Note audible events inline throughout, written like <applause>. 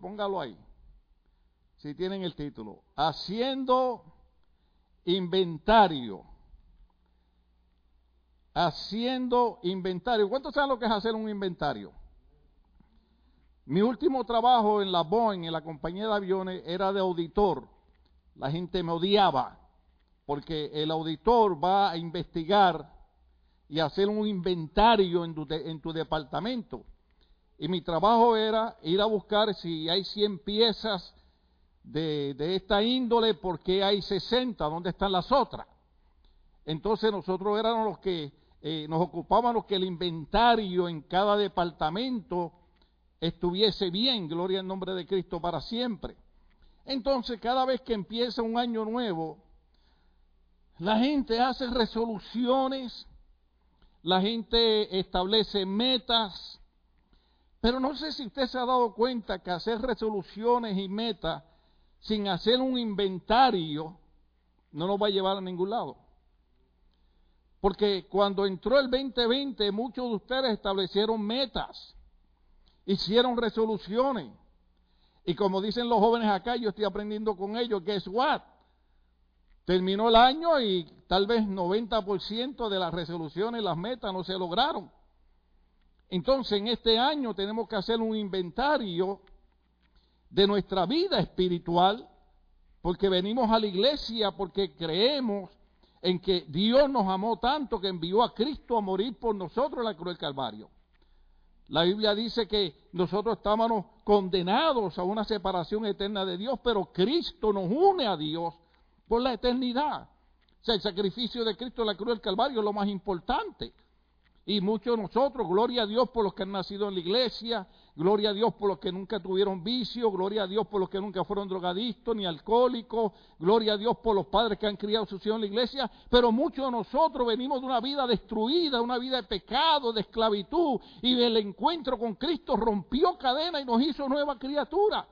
póngalo ahí, si tienen el título, haciendo inventario. Haciendo inventario. ¿Cuántos saben lo que es hacer un inventario? Mi último trabajo en la Boeing, en la compañía de aviones, era de auditor. La gente me odiaba porque el auditor va a investigar y hacer un inventario en tu, en tu departamento. Y mi trabajo era ir a buscar si hay 100 piezas de, esta índole, porque hay 60? ¿Dónde están las otras? Entonces nosotros éramos los que eh, nos ocupábamos que el inventario en cada departamento estuviese bien, gloria al nombre de Cristo para siempre. Entonces, cada vez que empieza un año nuevo, la gente hace resoluciones, la gente establece metas, pero no sé si usted se ha dado cuenta que hacer resoluciones y metas sin hacer un inventario no nos va a llevar a ningún lado. Porque cuando entró el 2020, muchos de ustedes establecieron metas, hicieron resoluciones. Y como dicen los jóvenes acá, yo estoy aprendiendo con ellos, guess what? Terminó el año y tal vez 90% de las resoluciones, las metas no se lograron. Entonces en este año tenemos que hacer un inventario de nuestra vida espiritual, porque venimos a la iglesia, porque creemos en que Dios nos amó tanto que envió a Cristo a morir por nosotros en la cruz del Calvario. La Biblia dice que nosotros estábamos condenados a una separación eterna de Dios, pero Cristo nos une a Dios por la eternidad. O sea, el sacrificio de Cristo en la cruz del Calvario es lo más importante. Y muchos de nosotros, gloria a Dios por los que han nacido en la iglesia, gloria a Dios por los que nunca tuvieron vicio, gloria a Dios por los que nunca fueron drogadictos ni alcohólicos, gloria a Dios por los padres que han criado sus hijos en la iglesia, pero muchos de nosotros venimos de una vida destruida, una vida de pecado, de esclavitud, y el encuentro con Cristo rompió cadena y nos hizo nueva criatura.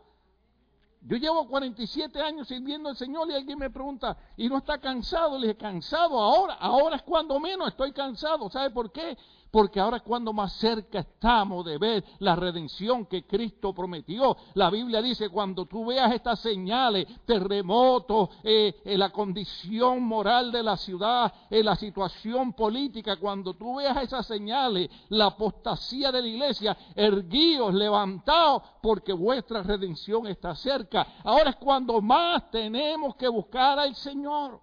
Yo llevo 47 años sirviendo al Señor y alguien me pregunta, ¿y no está cansado? Le dije, cansado ahora, ahora es cuando menos estoy cansado. ¿Sabe por qué? Porque ahora cuando más cerca estamos de ver la redención que Cristo prometió. La Biblia dice, cuando tú veas estas señales, terremotos, eh, eh, la condición moral de la ciudad, eh, la situación política, cuando tú veas esas señales, la apostasía de la iglesia, erguíos, levantados, porque vuestra redención está cerca. Ahora es cuando más tenemos que buscar al Señor.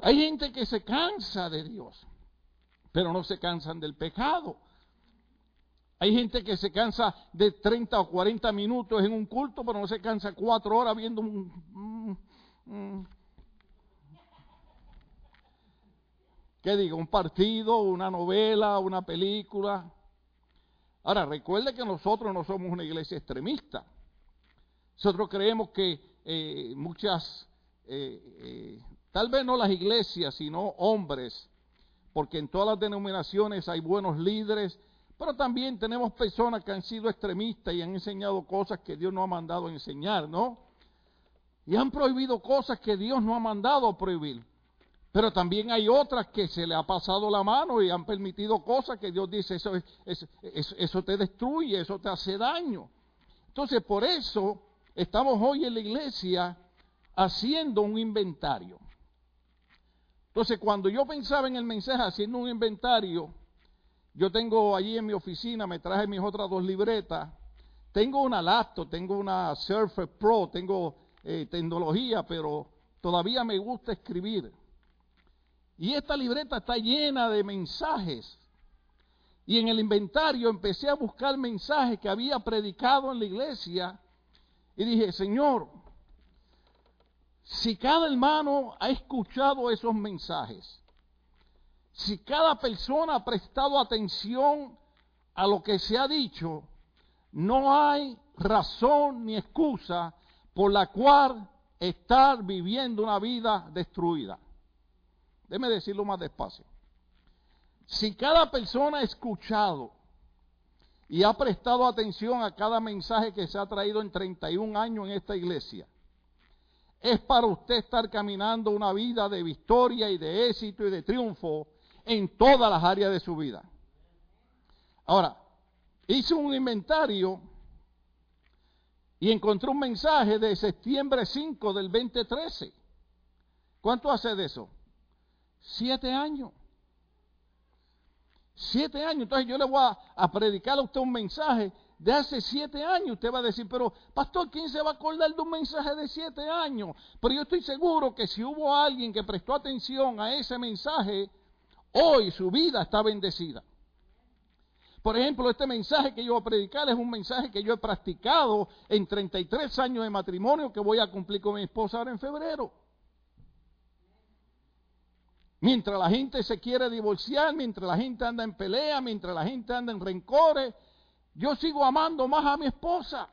Hay gente que se cansa de Dios pero no se cansan del pecado. Hay gente que se cansa de 30 o 40 minutos en un culto, pero no se cansa cuatro horas viendo un... ¿Qué digo? Un partido, una novela, una película. Ahora, recuerde que nosotros no somos una iglesia extremista. Nosotros creemos que eh, muchas, eh, eh, tal vez no las iglesias, sino hombres, porque en todas las denominaciones hay buenos líderes, pero también tenemos personas que han sido extremistas y han enseñado cosas que Dios no ha mandado enseñar, ¿no? Y han prohibido cosas que Dios no ha mandado prohibir. Pero también hay otras que se le ha pasado la mano y han permitido cosas que Dios dice, eso, eso te destruye, eso te hace daño. Entonces, por eso estamos hoy en la iglesia haciendo un inventario. Entonces, cuando yo pensaba en el mensaje haciendo un inventario, yo tengo allí en mi oficina, me traje mis otras dos libretas, tengo una laptop, tengo una Surface Pro, tengo eh, tecnología, pero todavía me gusta escribir. Y esta libreta está llena de mensajes. Y en el inventario empecé a buscar mensajes que había predicado en la iglesia. Y dije, Señor, si cada hermano ha escuchado esos mensajes, si cada persona ha prestado atención a lo que se ha dicho, no hay razón ni excusa por la cual estar viviendo una vida destruida. Déjeme decirlo más despacio. Si cada persona ha escuchado y ha prestado atención a cada mensaje que se ha traído en 31 años en esta iglesia, es para usted estar caminando una vida de victoria y de éxito y de triunfo en todas las áreas de su vida. Ahora, hice un inventario y encontré un mensaje de septiembre 5 del 2013. ¿Cuánto hace de eso? Siete años. Siete años. Entonces yo le voy a, a, predicar a usted un mensaje de hace siete años. Usted va a decir, pero pastor, ¿quién se va a acordar de un mensaje de siete años? Pero yo estoy seguro que si hubo alguien que prestó atención a ese mensaje, hoy su vida está bendecida. Por ejemplo, este mensaje que yo voy a predicar es un mensaje que yo he practicado en 33 años de matrimonio que voy a cumplir con mi esposa ahora en febrero. Mientras la gente se quiere divorciar, mientras la gente anda en pelea, mientras la gente anda en rencores, yo sigo amando más a mi esposa.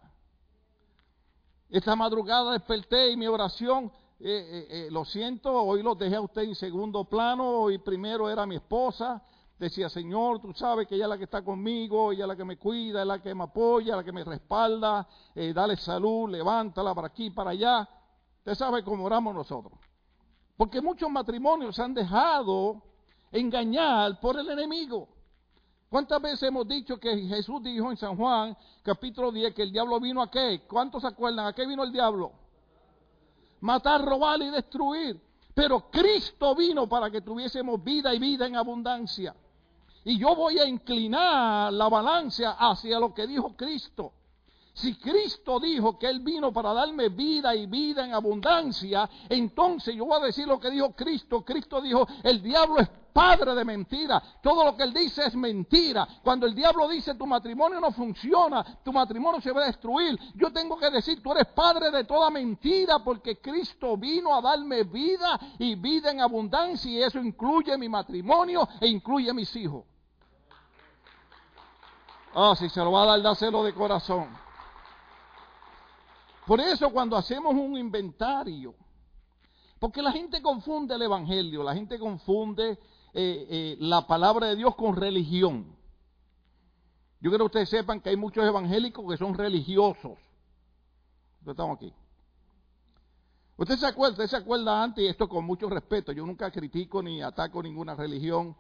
Esta madrugada desperté y mi oración, eh, eh, eh, lo siento, hoy lo dejé a usted en segundo plano, hoy primero era mi esposa. Decía, Señor, tú sabes que ella es la que está conmigo, ella es la que me cuida, es la que me apoya, la que me respalda, dale salud, levántala para aquí, para allá. Usted sabe cómo oramos nosotros. Porque muchos matrimonios se han dejado engañar por el enemigo. ¿Cuántas veces hemos dicho que Jesús dijo en San Juan, capítulo 10, que el diablo vino a qué? ¿Cuántos se acuerdan? ¿A qué vino el diablo? Matar, robar y destruir. Pero Cristo vino para que tuviésemos vida y vida en abundancia. Y yo voy a inclinar la balanza hacia lo que dijo Cristo. Si Cristo dijo que Él vino para darme vida y vida en abundancia, entonces yo voy a decir lo que dijo Cristo. Cristo dijo, el diablo es padre de mentira. Todo lo que Él dice es mentira. Cuando el diablo dice tu matrimonio no funciona, tu matrimonio se va a destruir, yo tengo que decir, tú eres padre de toda mentira porque Cristo vino a darme vida y vida en abundancia y eso incluye mi matrimonio e incluye mis hijos. Ah, si se lo va a dar, dáselo de corazón. Por eso cuando hacemos un inventario, porque la gente confunde el Evangelio, la gente confunde eh, eh, la palabra de Dios con religión. Yo quiero que ustedes sepan que hay muchos evangélicos que son religiosos. Estamos aquí. Usted se acuerda, usted se acuerda antes, y esto con mucho respeto, yo nunca critico ni ataco ninguna religión,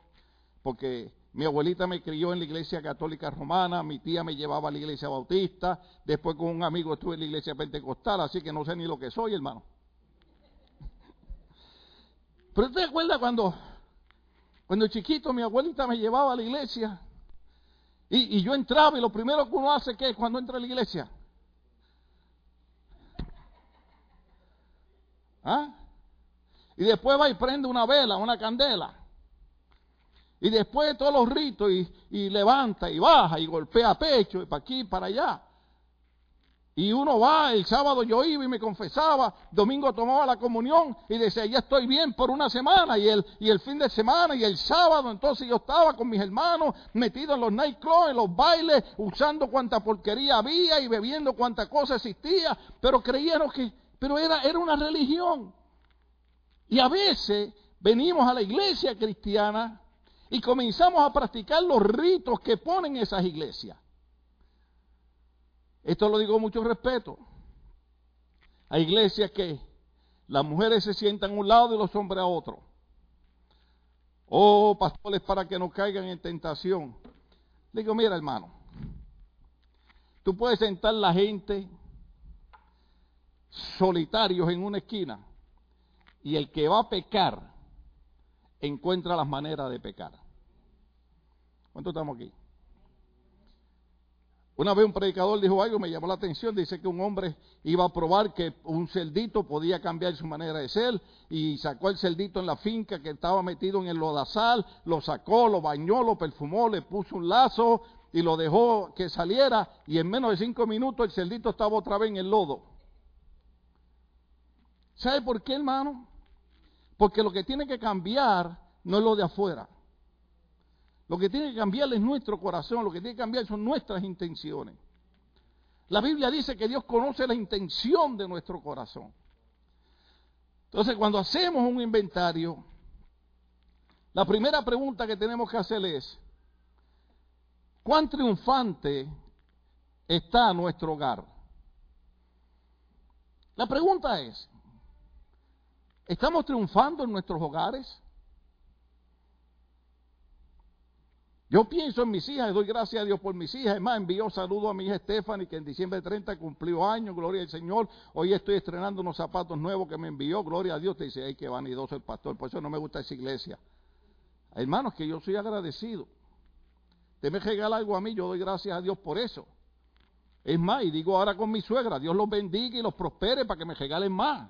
porque mi abuelita me crió en la iglesia católica romana, mi tía me llevaba a la iglesia bautista, después con un amigo estuve en la iglesia pentecostal, así que no sé ni lo que soy, hermano. Pero usted acuerda cuando, cuando chiquito mi abuelita me llevaba a la iglesia y, y yo entraba y lo primero que uno hace que es cuando entra a la iglesia. ¿Ah? Y después va y prende una vela, una candela. Y después de todos los ritos, y, levanta y baja y golpea pecho, y para aquí y para allá. Y uno va, el sábado yo iba y me confesaba, domingo tomaba la comunión y decía, ya estoy bien por una semana, y el, y el fin de semana y el sábado, entonces yo estaba con mis hermanos metidos en los nightclubs, en los bailes, usando cuanta porquería había y bebiendo cuanta cosa existía, pero creyeron que, pero era, era una religión. Y a veces venimos a la iglesia cristiana y comenzamos a practicar los ritos que ponen esas iglesias. Esto lo digo con mucho respeto. Hay iglesias que las mujeres se sientan a un lado y los hombres a otro. Oh, pastores, para que no caigan en tentación. Digo, mira hermano, tú puedes sentar la gente solitarios en una esquina y el que va a pecar encuentra las maneras de pecar. ¿Cuántos estamos aquí? Una vez un predicador dijo algo, me llamó la atención, dice que un hombre iba a probar que un celdito podía cambiar su manera de ser y sacó el celdito en la finca que estaba metido en el lodazal, lo sacó, lo bañó, lo perfumó, le puso un lazo y lo dejó que saliera y en menos de cinco minutos el celdito estaba otra vez en el lodo. ¿Sabe por qué, hermano? Porque lo que tiene que cambiar no es lo de afuera. Lo que tiene que cambiar es nuestro corazón, lo que tiene que cambiar son nuestras intenciones. La Biblia dice que Dios conoce la intención de nuestro corazón. Entonces, cuando hacemos un inventario, la primera pregunta que tenemos que hacer es, ¿cuán triunfante está nuestro hogar? La pregunta es, ¿Estamos triunfando en nuestros hogares? Yo pienso en mis hijas, doy gracias a Dios por mis hijas. Es más, envío saludo a mi hija Stephanie, que en diciembre 30 cumplió años, gloria al Señor. Hoy estoy estrenando unos zapatos nuevos que me envió, gloria a Dios. Te dice, ay, qué vanidoso el pastor, por eso no me gusta esa iglesia. Hermanos, que yo soy agradecido. Usted me regala algo a mí, yo doy gracias a Dios por eso. Es más, y digo ahora con mi suegra, Dios los bendiga y los prospere para que me regalen más.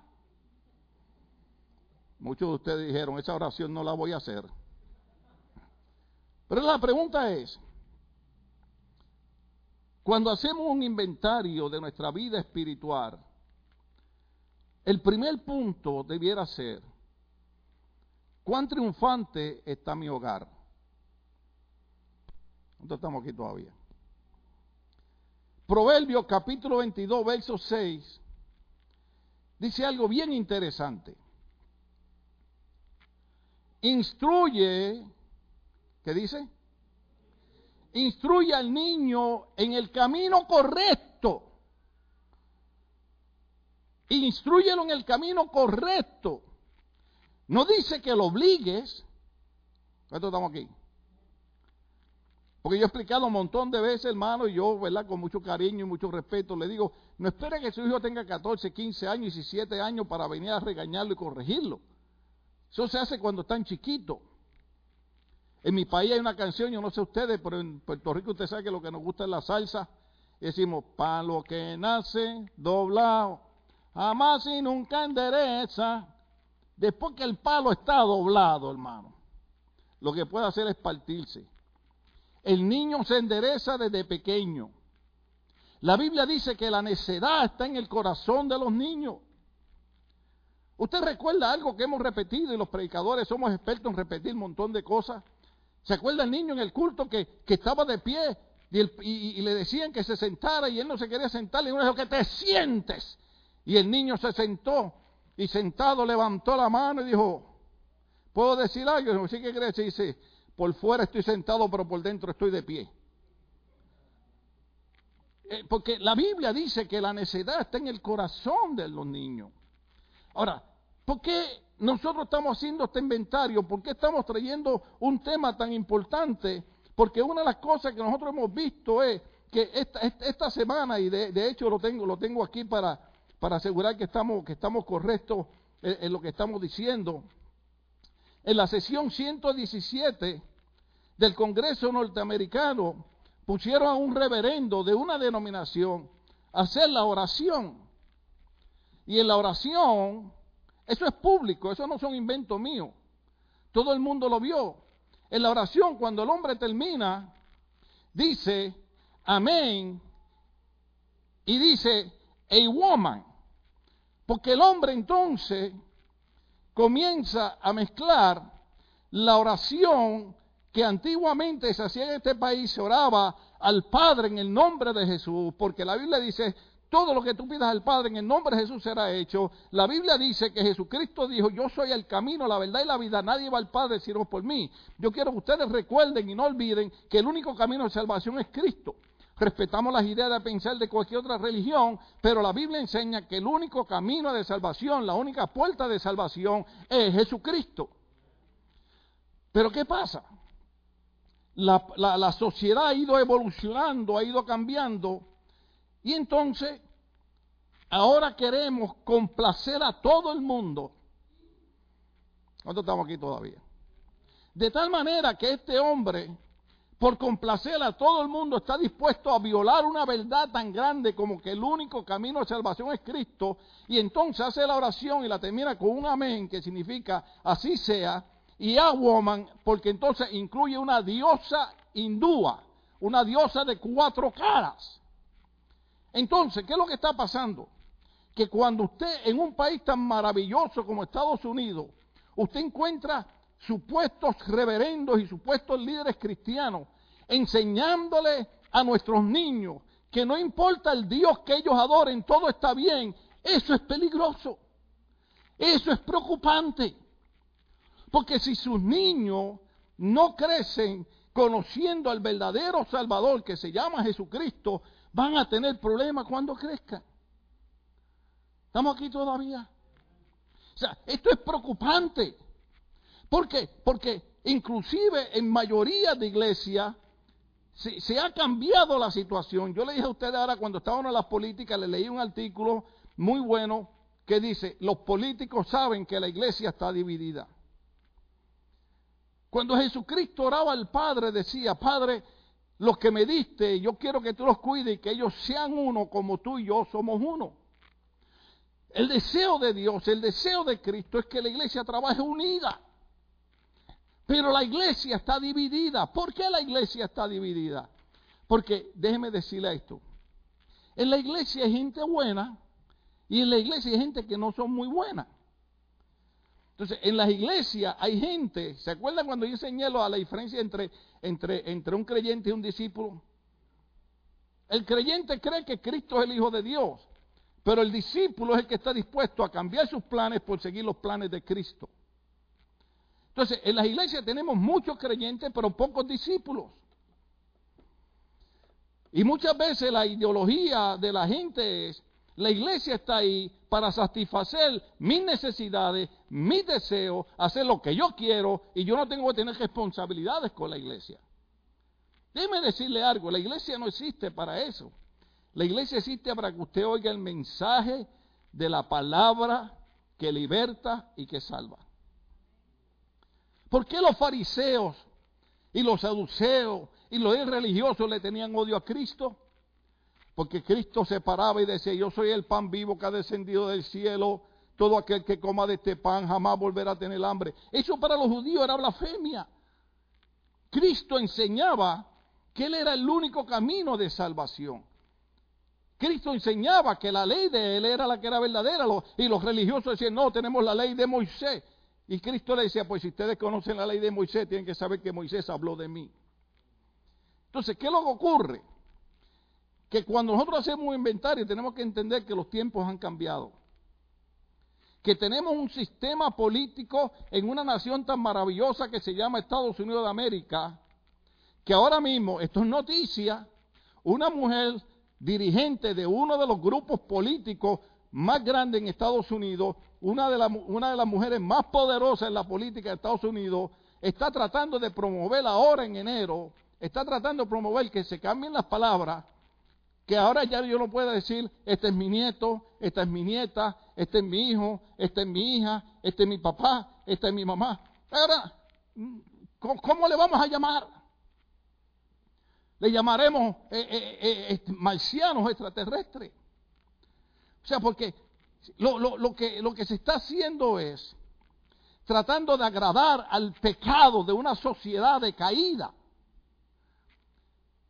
Muchos de ustedes dijeron, esa oración no la voy a hacer. Pero la pregunta es, cuando hacemos un inventario de nuestra vida espiritual, el primer punto debiera ser, ¿cuán triunfante está mi hogar? ¿Dónde estamos aquí todavía? Proverbios capítulo 22, verso 6, dice algo bien interesante. Instruye ¿Qué dice? Instruye al niño en el camino correcto. Instruyelo en el camino correcto. No dice que lo obligues. ¿Cuánto estamos aquí? Porque yo he explicado un montón de veces, hermano, y yo, ¿verdad? Con mucho cariño y mucho respeto, le digo, no espere que su hijo tenga 14, 15 años y 17 años para venir a regañarlo y corregirlo. Eso se hace cuando están chiquitos. En mi país hay una canción, yo no sé ustedes, pero en Puerto Rico usted sabe que lo que nos gusta es la salsa. Decimos, palo que nace doblado, jamás y nunca endereza. Después que el palo está doblado, hermano, lo que puede hacer es partirse. El niño se endereza desde pequeño. La Biblia dice que la necedad está en el corazón de los niños. Usted recuerda algo que hemos repetido y los predicadores somos expertos en repetir un montón de cosas. ¿Se acuerda el niño en el culto que, estaba de pie y, le decían que se sentara y él no se quería sentar? Y uno dijo que te sientes. Y el niño se sentó y sentado levantó la mano y dijo, ¿puedo decir algo? Y dijo, sí que crees. Y dice, por fuera estoy sentado, pero por dentro estoy de pie. Eh, porque la Biblia dice que la necedad está en el corazón de los niños. Ahora, ¿por qué nosotros estamos haciendo este inventario? ¿Por qué estamos trayendo un tema tan importante? Porque una de las cosas que nosotros hemos visto es que esta, esta semana, y de, hecho lo tengo, lo tengo aquí para, para asegurar que estamos, que estamos correctos en, en lo que estamos diciendo, en la sesión 117 del Congreso norteamericano pusieron a un reverendo de una denominación a hacer la oración. Y en la oración eso es público, eso no son inventos míos. Todo el mundo lo vio. En la oración, cuando el hombre termina, dice, amén, y dice, a woman. Porque el hombre entonces comienza a mezclar la oración que antiguamente se hacía en este país, se oraba al Padre en el nombre de Jesús, porque la Biblia dice, todo lo que tú pidas al Padre en el nombre de Jesús será hecho. La Biblia dice que Jesucristo dijo, yo soy el camino, la verdad y la vida. Nadie va al Padre sino por mí. Yo quiero que ustedes recuerden y no olviden que el único camino de salvación es Cristo. Respetamos las ideas de pensar de cualquier otra religión, pero la Biblia enseña que el único camino de salvación, la única puerta de salvación es Jesucristo. Pero ¿qué pasa? La, la sociedad ha ido evolucionando, ha ido cambiando, y entonces ahora queremos complacer a todo el mundo. ¿Cuántos estamos aquí todavía? De tal manera que este hombre, por complacer a todo el mundo, está dispuesto a violar una verdad tan grande como que el único camino de salvación es Cristo, y entonces hace la oración y la termina con un amén, que significa así sea, y a woman, porque entonces incluye una diosa hindúa, una diosa de cuatro caras. Entonces, ¿qué es lo que está pasando? Que cuando usted en un país tan maravilloso como Estados Unidos, usted encuentra supuestos reverendos y supuestos líderes cristianos enseñándole a nuestros niños que no importa el Dios que ellos adoren, todo está bien, eso es peligroso, eso es preocupante, porque si sus niños no crecen conociendo al verdadero Salvador que se llama Jesucristo, van a tener problemas cuando crezcan. ¿Estamos aquí todavía? O sea, esto es preocupante. ¿Por qué? Porque inclusive en mayoría de iglesias, se, ha cambiado la situación. Yo le dije a ustedes ahora, cuando estábamos en las políticas, le leí un artículo muy bueno que dice, los políticos saben que la iglesia está dividida. Cuando Jesucristo oraba al Padre, decía, Padre, los que me diste, yo quiero que tú los cuides y que ellos sean uno como tú y yo somos uno. El deseo de Dios, el deseo de Cristo es que la iglesia trabaje unida. Pero la iglesia está dividida. ¿Por qué la iglesia está dividida? Porque déjeme decirle esto. En la iglesia hay gente buena y en la iglesia hay gente que no son muy buenas. Entonces, en las iglesias hay gente, ¿se acuerdan cuando yo enseñé a la diferencia entre, entre, entre un creyente y un discípulo? El creyente cree que Cristo es el Hijo de Dios, pero el discípulo es el que está dispuesto a cambiar sus planes por seguir los planes de Cristo. Entonces, en las iglesias tenemos muchos creyentes, pero pocos discípulos. Y muchas veces la ideología de la gente es, la iglesia está ahí para satisfacer mis necesidades, mis deseos, hacer lo que yo quiero y yo no tengo que tener responsabilidades con la iglesia. Déjeme decirle algo, la iglesia no existe para eso. La iglesia existe para que usted oiga el mensaje de la palabra que liberta y que salva. ¿Por qué los fariseos y los saduceos y los irreligiosos le tenían odio a Cristo? Porque Cristo se paraba y decía, yo soy el pan vivo que ha descendido del cielo, todo aquel que coma de este pan jamás volverá a tener hambre. Eso para los judíos era blasfemia. Cristo enseñaba que Él era el único camino de salvación. Cristo enseñaba que la ley de Él era la que era verdadera y los religiosos decían, no, tenemos la ley de Moisés. Y Cristo le decía, pues si ustedes conocen la ley de Moisés, tienen que saber que Moisés habló de mí. Entonces, ¿qué es lo que ocurre? que cuando nosotros hacemos un inventario tenemos que entender que los tiempos han cambiado. Que tenemos un sistema político en una nación tan maravillosa que se llama Estados Unidos de América, que ahora mismo, esto es noticia, una mujer dirigente de uno de los grupos políticos más grandes en Estados Unidos, una de, una de las mujeres más poderosas en la política de Estados Unidos, está tratando de promover ahora en enero, está tratando de promover que se cambien las palabras que ahora ya yo no puedo decir, este es mi nieto, esta es mi nieta, este es mi hijo, esta es mi hija, este es mi papá, esta es mi mamá. Ahora, ¿cómo, le vamos a llamar? Le llamaremos eh, eh, eh, marcianos extraterrestres. O sea, porque lo, que, lo que se está haciendo es tratando de agradar al pecado de una sociedad decaída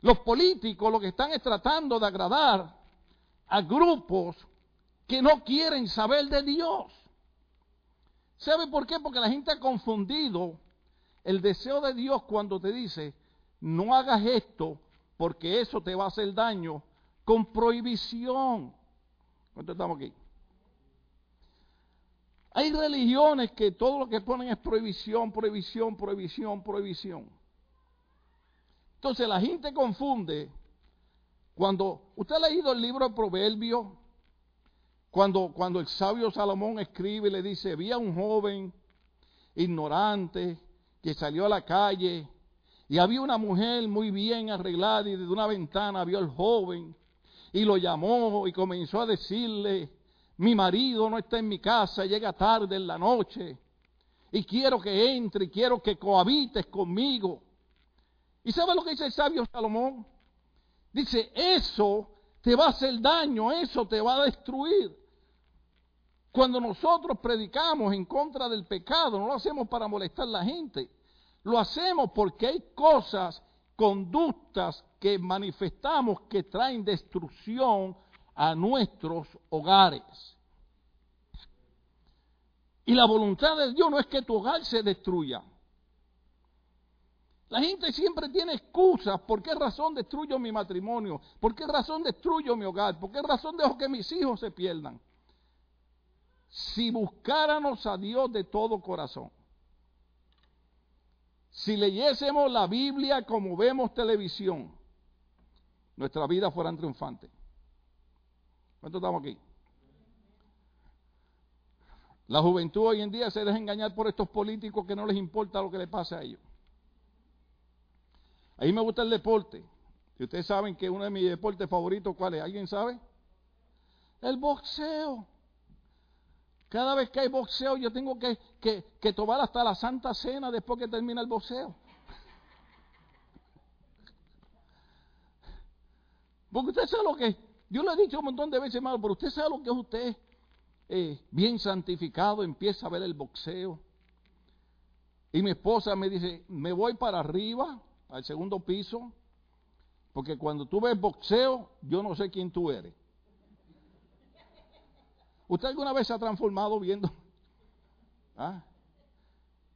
los políticos lo que están es tratando de agradar a grupos que no quieren saber de Dios. ¿Sabe por qué? Porque la gente ha confundido el deseo de Dios cuando te dice, no hagas esto porque eso te va a hacer daño, con prohibición. ¿Cuánto estamos aquí? Hay religiones que todo lo que ponen es prohibición, prohibición, prohibición, prohibición. Entonces la gente confunde cuando usted ha leído el libro de Proverbios, cuando, cuando el sabio Salomón escribe y le dice, había un joven ignorante que salió a la calle y había una mujer muy bien arreglada y desde una ventana vio al joven y lo llamó y comenzó a decirle, mi marido no está en mi casa, llega tarde en la noche y quiero que entre y quiero que cohabites conmigo. ¿Y sabe lo que dice el sabio Salomón? Dice, eso te va a hacer daño, eso te va a destruir. Cuando nosotros predicamos en contra del pecado, no lo hacemos para molestar a la gente, lo hacemos porque hay cosas, conductas que manifestamos que traen destrucción a nuestros hogares. Y la voluntad de Dios no es que tu hogar se destruya. La gente siempre tiene excusas. ¿Por qué razón destruyo mi matrimonio? ¿Por qué razón destruyo mi hogar? ¿Por qué razón dejo que mis hijos se pierdan? Si buscáramos a Dios de todo corazón, si leyésemos la Biblia como vemos televisión, nuestra vida fuera triunfante. ¿Cuántos estamos aquí? La juventud hoy en día se deja engañar por estos políticos que no les importa lo que le pasa a ellos. A mí me gusta el deporte. Ustedes saben que uno de mis deportes favoritos, ¿cuál es? ¿Alguien sabe? El boxeo. Cada vez que hay boxeo, yo tengo que, que, tomar hasta la Santa Cena después que termina el boxeo. Porque usted sabe lo que Yo lo he dicho un montón de veces, hermano, pero usted sabe lo que es usted eh, bien santificado, empieza a ver el boxeo. Y mi esposa me dice, me voy para arriba, al segundo piso, porque cuando tú ves boxeo, yo no sé quién tú eres. ¿Usted alguna vez se ha transformado viendo? <laughs> ¿Ah?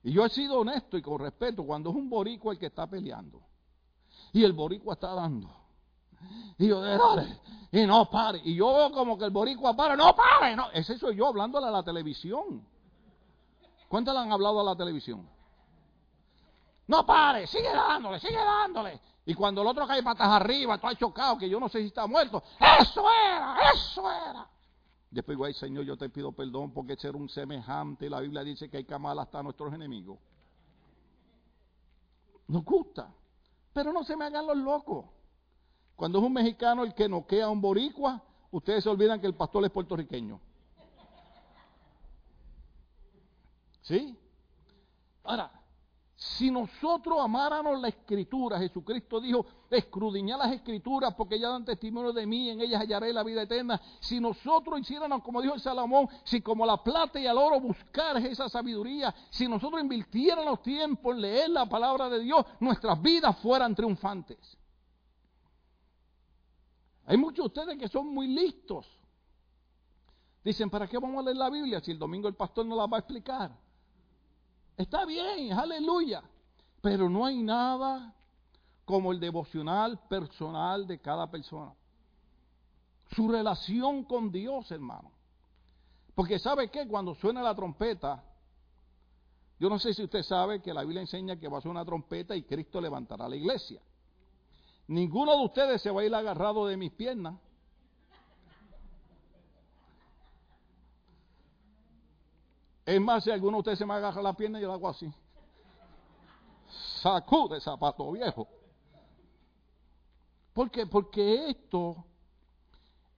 Y yo he sido honesto y con respeto cuando es un boricua el que está peleando. Y el boricua está dando. Y yo, dale, y no pare. Y yo como que el boricua para, no pare. No. Ese soy yo hablándole a la televisión. ¿Cuántas le han hablado a la televisión? No pare, sigue dándole, sigue dándole. Y cuando el otro cae patas arriba, tú has chocado, que yo no sé si está muerto. Eso era, eso era. Después digo, ay Señor, yo te pido perdón porque ser un semejante. La Biblia dice que hay que hasta a nuestros enemigos. Nos gusta. Pero no se me hagan los locos. Cuando es un mexicano el que noquea a un boricua, ustedes se olvidan que el pastor es puertorriqueño. ¿Sí? Ahora, si nosotros amáramos la escritura, Jesucristo dijo, escrudiñad las escrituras porque ellas dan testimonio de mí, en ellas hallaré la vida eterna. Si nosotros hiciéramos, como dijo el Salomón, si como la plata y el oro buscar esa sabiduría, si nosotros invirtiéramos tiempo en leer la palabra de Dios, nuestras vidas fueran triunfantes. Hay muchos de ustedes que son muy listos. Dicen, ¿para qué vamos a leer la Biblia si el domingo el pastor no la va a explicar? Está bien, aleluya. Pero no hay nada como el devocional personal de cada persona. Su relación con Dios, hermano. Porque sabe que cuando suena la trompeta, yo no sé si usted sabe que la Biblia enseña que va a sonar una trompeta y Cristo levantará la iglesia. Ninguno de ustedes se va a ir agarrado de mis piernas. Es más, si alguno de ustedes se me agarra la pierna, yo lo hago así. Sacude zapato viejo. ¿Por qué? Porque esto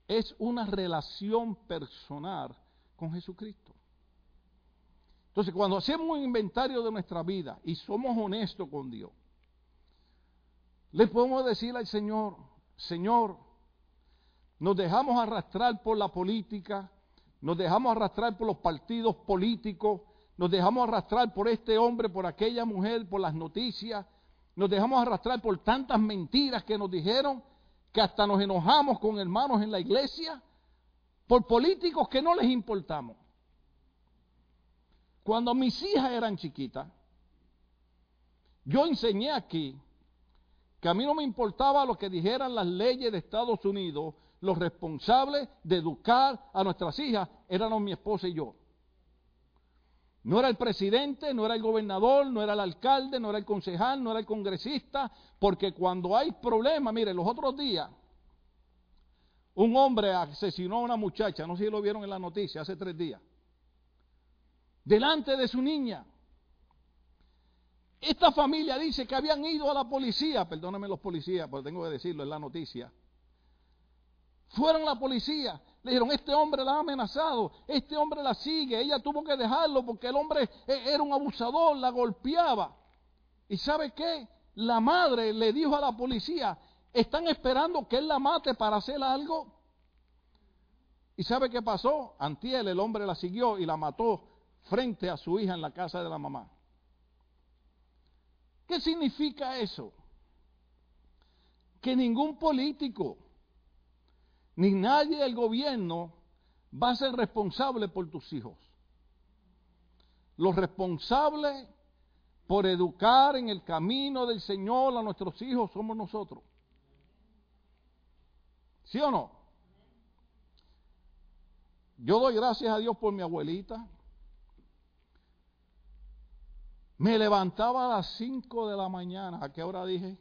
es una relación personal con Jesucristo. Entonces, cuando hacemos un inventario de nuestra vida y somos honestos con Dios, le podemos decir al Señor, Señor, nos dejamos arrastrar por la política, nos dejamos arrastrar por los partidos políticos, nos dejamos arrastrar por este hombre, por aquella mujer, por las noticias, nos dejamos arrastrar por tantas mentiras que nos dijeron que hasta nos enojamos con hermanos en la iglesia, por políticos que no les importamos. Cuando mis hijas eran chiquitas, yo enseñé aquí que a mí no me importaba lo que dijeran las leyes de Estados Unidos, los responsables de educar a nuestras hijas éramos mi esposa y yo. No era el presidente, no era el gobernador, no era el alcalde, no era el concejal, no era el congresista, porque cuando hay problemas, mire, los otros días, un hombre asesinó a una muchacha, no sé si lo vieron en la noticia, hace tres días, delante de su niña. Esta familia dice que habían ido a la policía, perdónenme los policías, porque tengo que decirlo, en la noticia, fueron la policía, le dijeron, este hombre la ha amenazado, este hombre la sigue, ella tuvo que dejarlo porque el hombre e, era un abusador, la golpeaba. ¿Y sabe qué? La madre le dijo a la policía, están esperando que él la mate para hacer algo. ¿Y sabe qué pasó? Antiel, el hombre la siguió y la mató frente a su hija en la casa de la mamá. ¿Qué significa eso? Que ningún político ni nadie del gobierno va a ser responsable por tus hijos. Los responsables por educar en el camino del Señor a nuestros hijos somos nosotros. ¿Sí o no? Yo doy gracias a Dios por mi abuelita. Me levantaba a las 5 de la mañana. ¿A qué hora dije?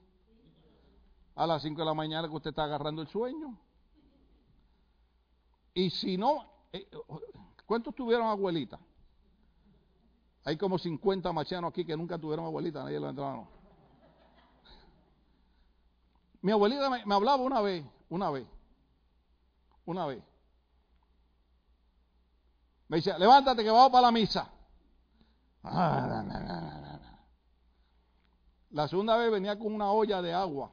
A las 5 de la mañana que usted está agarrando el sueño. Y si no, eh, ¿cuántos tuvieron abuelita? Hay como 50 machianos aquí que nunca tuvieron abuelita, nadie lo entraba. Mi abuelita me, hablaba una vez, una vez, una vez. Me decía, levántate que vamos para la misa. La segunda vez venía con una olla de agua.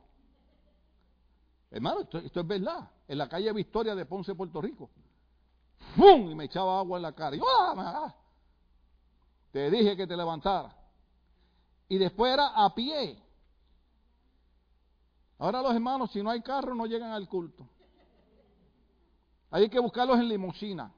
Hermano, esto es verdad. En la calle Victoria de Ponce, Puerto Rico. ¡Bum! Y me echaba agua en la cara. Y, ¡ah! Te dije que te levantara. Y después era a pie. Ahora los hermanos, si no hay carro, no llegan al culto. Hay que buscarlos en limusina.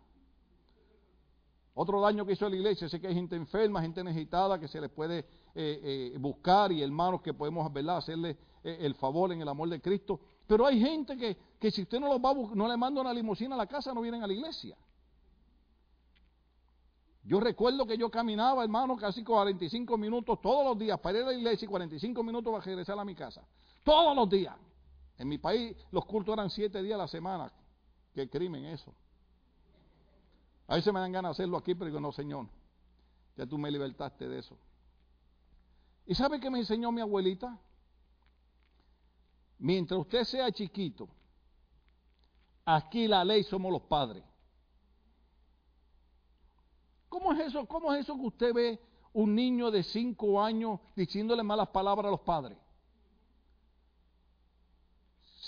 Otro daño que hizo la iglesia, sé que hay gente enferma, gente necesitada que se les puede eh, eh, buscar y hermanos que podemos ¿verdad? hacerle eh, el favor en el amor de Cristo. Pero hay gente que, que si usted no los va no le manda una limusina a la casa, no vienen a la iglesia. Yo recuerdo que yo caminaba, hermano, casi 45 minutos todos los días para ir a la iglesia y 45 minutos para regresar a mi casa. Todos los días. En mi país los cultos eran 7 días a la semana. Qué crimen eso. A veces me dan ganas de hacerlo aquí, pero digo, no, Señor, ya tú me libertaste de eso. ¿Y sabe qué me enseñó mi abuelita? Mientras usted sea chiquito, aquí la ley somos los padres. ¿Cómo es eso? ¿Cómo es eso que usted ve un niño de cinco años diciéndole malas palabras a los padres?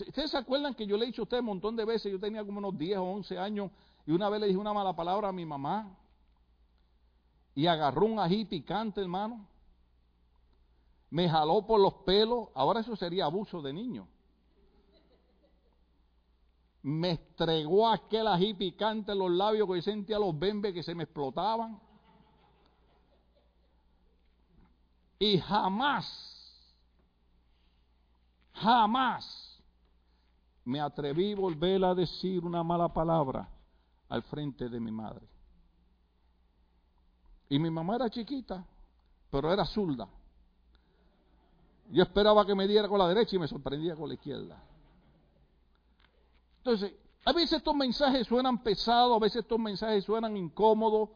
¿Ustedes se acuerdan que yo le he dicho a usted un montón de veces? Yo tenía como unos 10 o 11 años y una vez le dije una mala palabra a mi mamá y agarró un ají picante, hermano. Me jaló por los pelos. Ahora eso sería abuso de niño. Me estregó aquel ají picante en los labios que sentía los bembes que se me explotaban. Y jamás, jamás me atreví a volver a decir una mala palabra al frente de mi madre. Y mi mamá era chiquita, pero era zurda. Yo esperaba que me diera con la derecha y me sorprendía con la izquierda. Entonces, a veces estos mensajes suenan pesados, a veces estos mensajes suenan incómodos,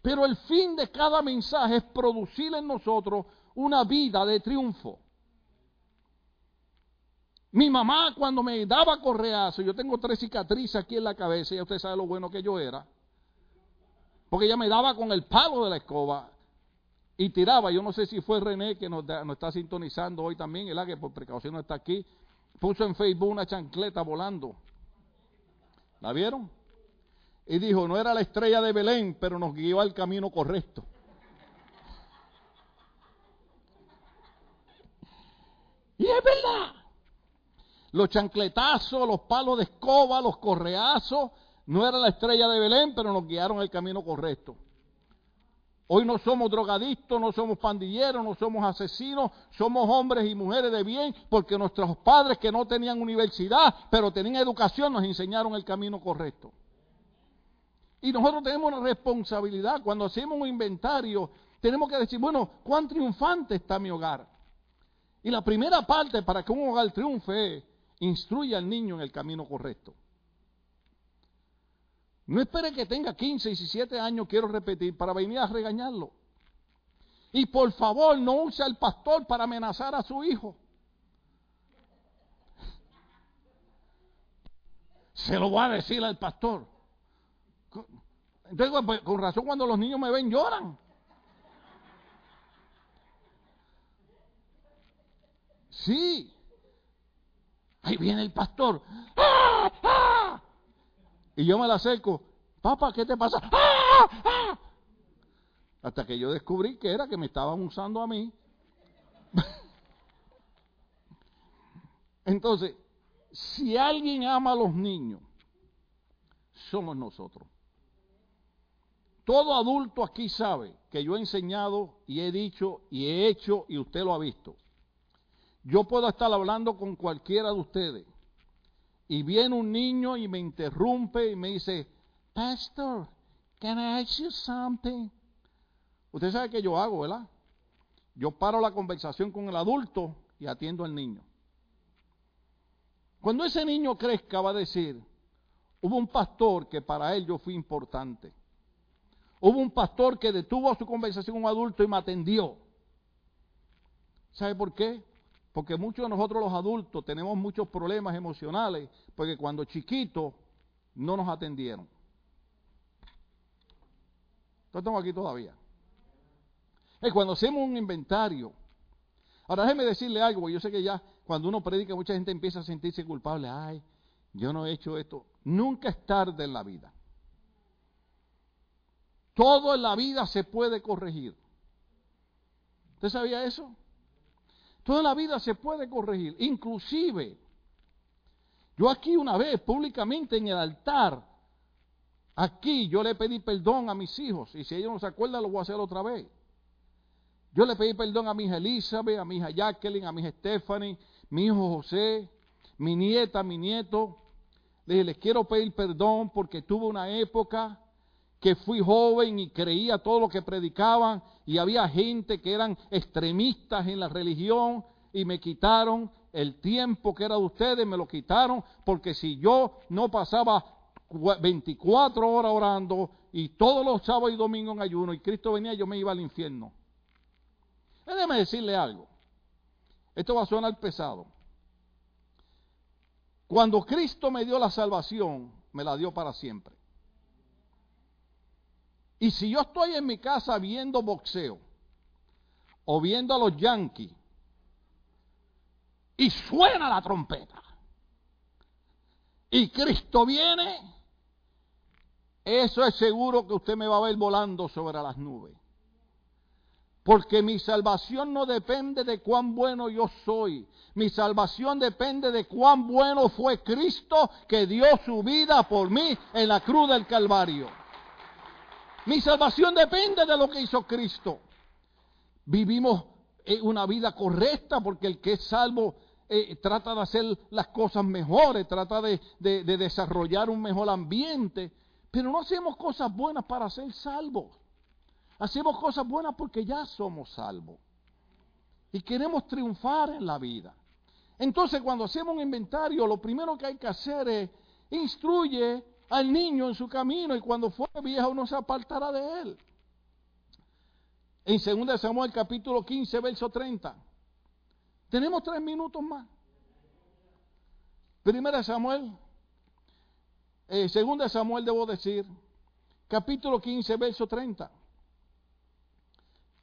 pero el fin de cada mensaje es producir en nosotros una vida de triunfo. Mi mamá cuando me daba correazo, yo tengo tres cicatrices aquí en la cabeza, y usted sabe lo bueno que yo era, porque ella me daba con el palo de la escoba y tiraba. Yo no sé si fue René que nos, está sintonizando hoy también, el que por precaución no está aquí, puso en Facebook una chancleta volando. ¿La vieron? Y dijo, no era la estrella de Belén, pero nos guió al camino correcto. Y es verdad. Los chancletazos, los palos de escoba, los correazos, no era la estrella de Belén, pero nos guiaron el camino correcto. Hoy no somos drogadictos, no somos pandilleros, no somos asesinos, somos hombres y mujeres de bien, porque nuestros padres que no tenían universidad, pero tenían educación, nos enseñaron el camino correcto. Y nosotros tenemos una responsabilidad, cuando hacemos un inventario, tenemos que decir, bueno, ¿cuán triunfante está mi hogar? Y la primera parte para que un hogar triunfe es instruye al niño en el camino correcto. No espere que tenga 15, 17 años, quiero repetir, para venir a regañarlo. Y por favor, no use al pastor para amenazar a su hijo. Se lo voy a decir al pastor. Entonces, pues, con razón, cuando los niños me ven, lloran. Sí. Ahí viene el pastor. ¡Ah! ¡Ah! Y yo me la acerco. Papá, ¿qué te pasa? ¡Ah! Hasta que yo descubrí que era que me estaban usando a mí. <laughs> Entonces, si alguien ama a los niños, somos nosotros. Todo adulto aquí sabe que yo he enseñado y he dicho y he hecho y usted lo ha visto. Yo puedo estar hablando con cualquiera de ustedes y viene un niño y me interrumpe y me dice, Pastor, can I ask you something? Usted sabe que yo hago, ¿verdad? Yo paro la conversación con el adulto y atiendo al niño. Cuando ese niño crezca va a decir, hubo un pastor que para él yo fui importante. Hubo un pastor que detuvo su conversación con un adulto y me atendió. ¿Sabe por qué? Porque muchos de nosotros los adultos tenemos muchos problemas emocionales porque cuando chiquitos no nos atendieron. estamos aquí todavía. Es cuando hacemos un inventario. Ahora déjeme decirle algo, porque yo sé que ya cuando uno predica mucha gente empieza a sentirse culpable. Ay, yo no he hecho esto. Nunca es tarde en la vida. Todo en la vida se puede corregir. ¿Usted sabía eso? Toda la vida se puede corregir. Inclusive, yo aquí una vez públicamente en el altar, aquí yo le pedí perdón a mis hijos. Y si ellos no se acuerdan, lo voy a hacer otra vez. Yo le pedí perdón a mi hija Elizabeth, a mi hija Jacqueline, a mi hija Stephanie, mi hijo José, mi nieta, mi nieto. Le dije, les quiero pedir perdón porque tuve una época que fui joven y creía todo lo que predicaban y había gente que eran extremistas en la religión y me quitaron el tiempo que era de ustedes, me lo quitaron porque si yo no pasaba 24 horas orando y todos los sábados y domingos en ayuno y Cristo venía, yo me iba al infierno. Déjeme decirle algo. Esto va a sonar pesado. Cuando Cristo me dio la salvación, me la dio para siempre. Y si yo estoy en mi casa viendo boxeo o viendo a los yankees y suena la trompeta y Cristo viene, eso es seguro que usted me va a ver volando sobre las nubes. Porque mi salvación no depende de cuán bueno yo soy. Mi salvación depende de cuán bueno fue Cristo que dio su vida por mí en la cruz del Calvario. Mi salvación depende de lo que hizo Cristo. Vivimos eh, una vida correcta porque el que es salvo eh, trata de hacer las cosas mejores, trata de, de desarrollar un mejor ambiente, pero no hacemos cosas buenas para ser salvos. Hacemos cosas buenas porque ya somos salvos. Y queremos triunfar en la vida. Entonces cuando hacemos un inventario, lo primero que hay que hacer es instruye al niño en su camino y cuando fue viejo no se apartará de él. En 2 Samuel capítulo 15, verso 30. Tenemos tres minutos más. Primera Samuel, eh, segunda Samuel debo decir, capítulo 15, verso 30.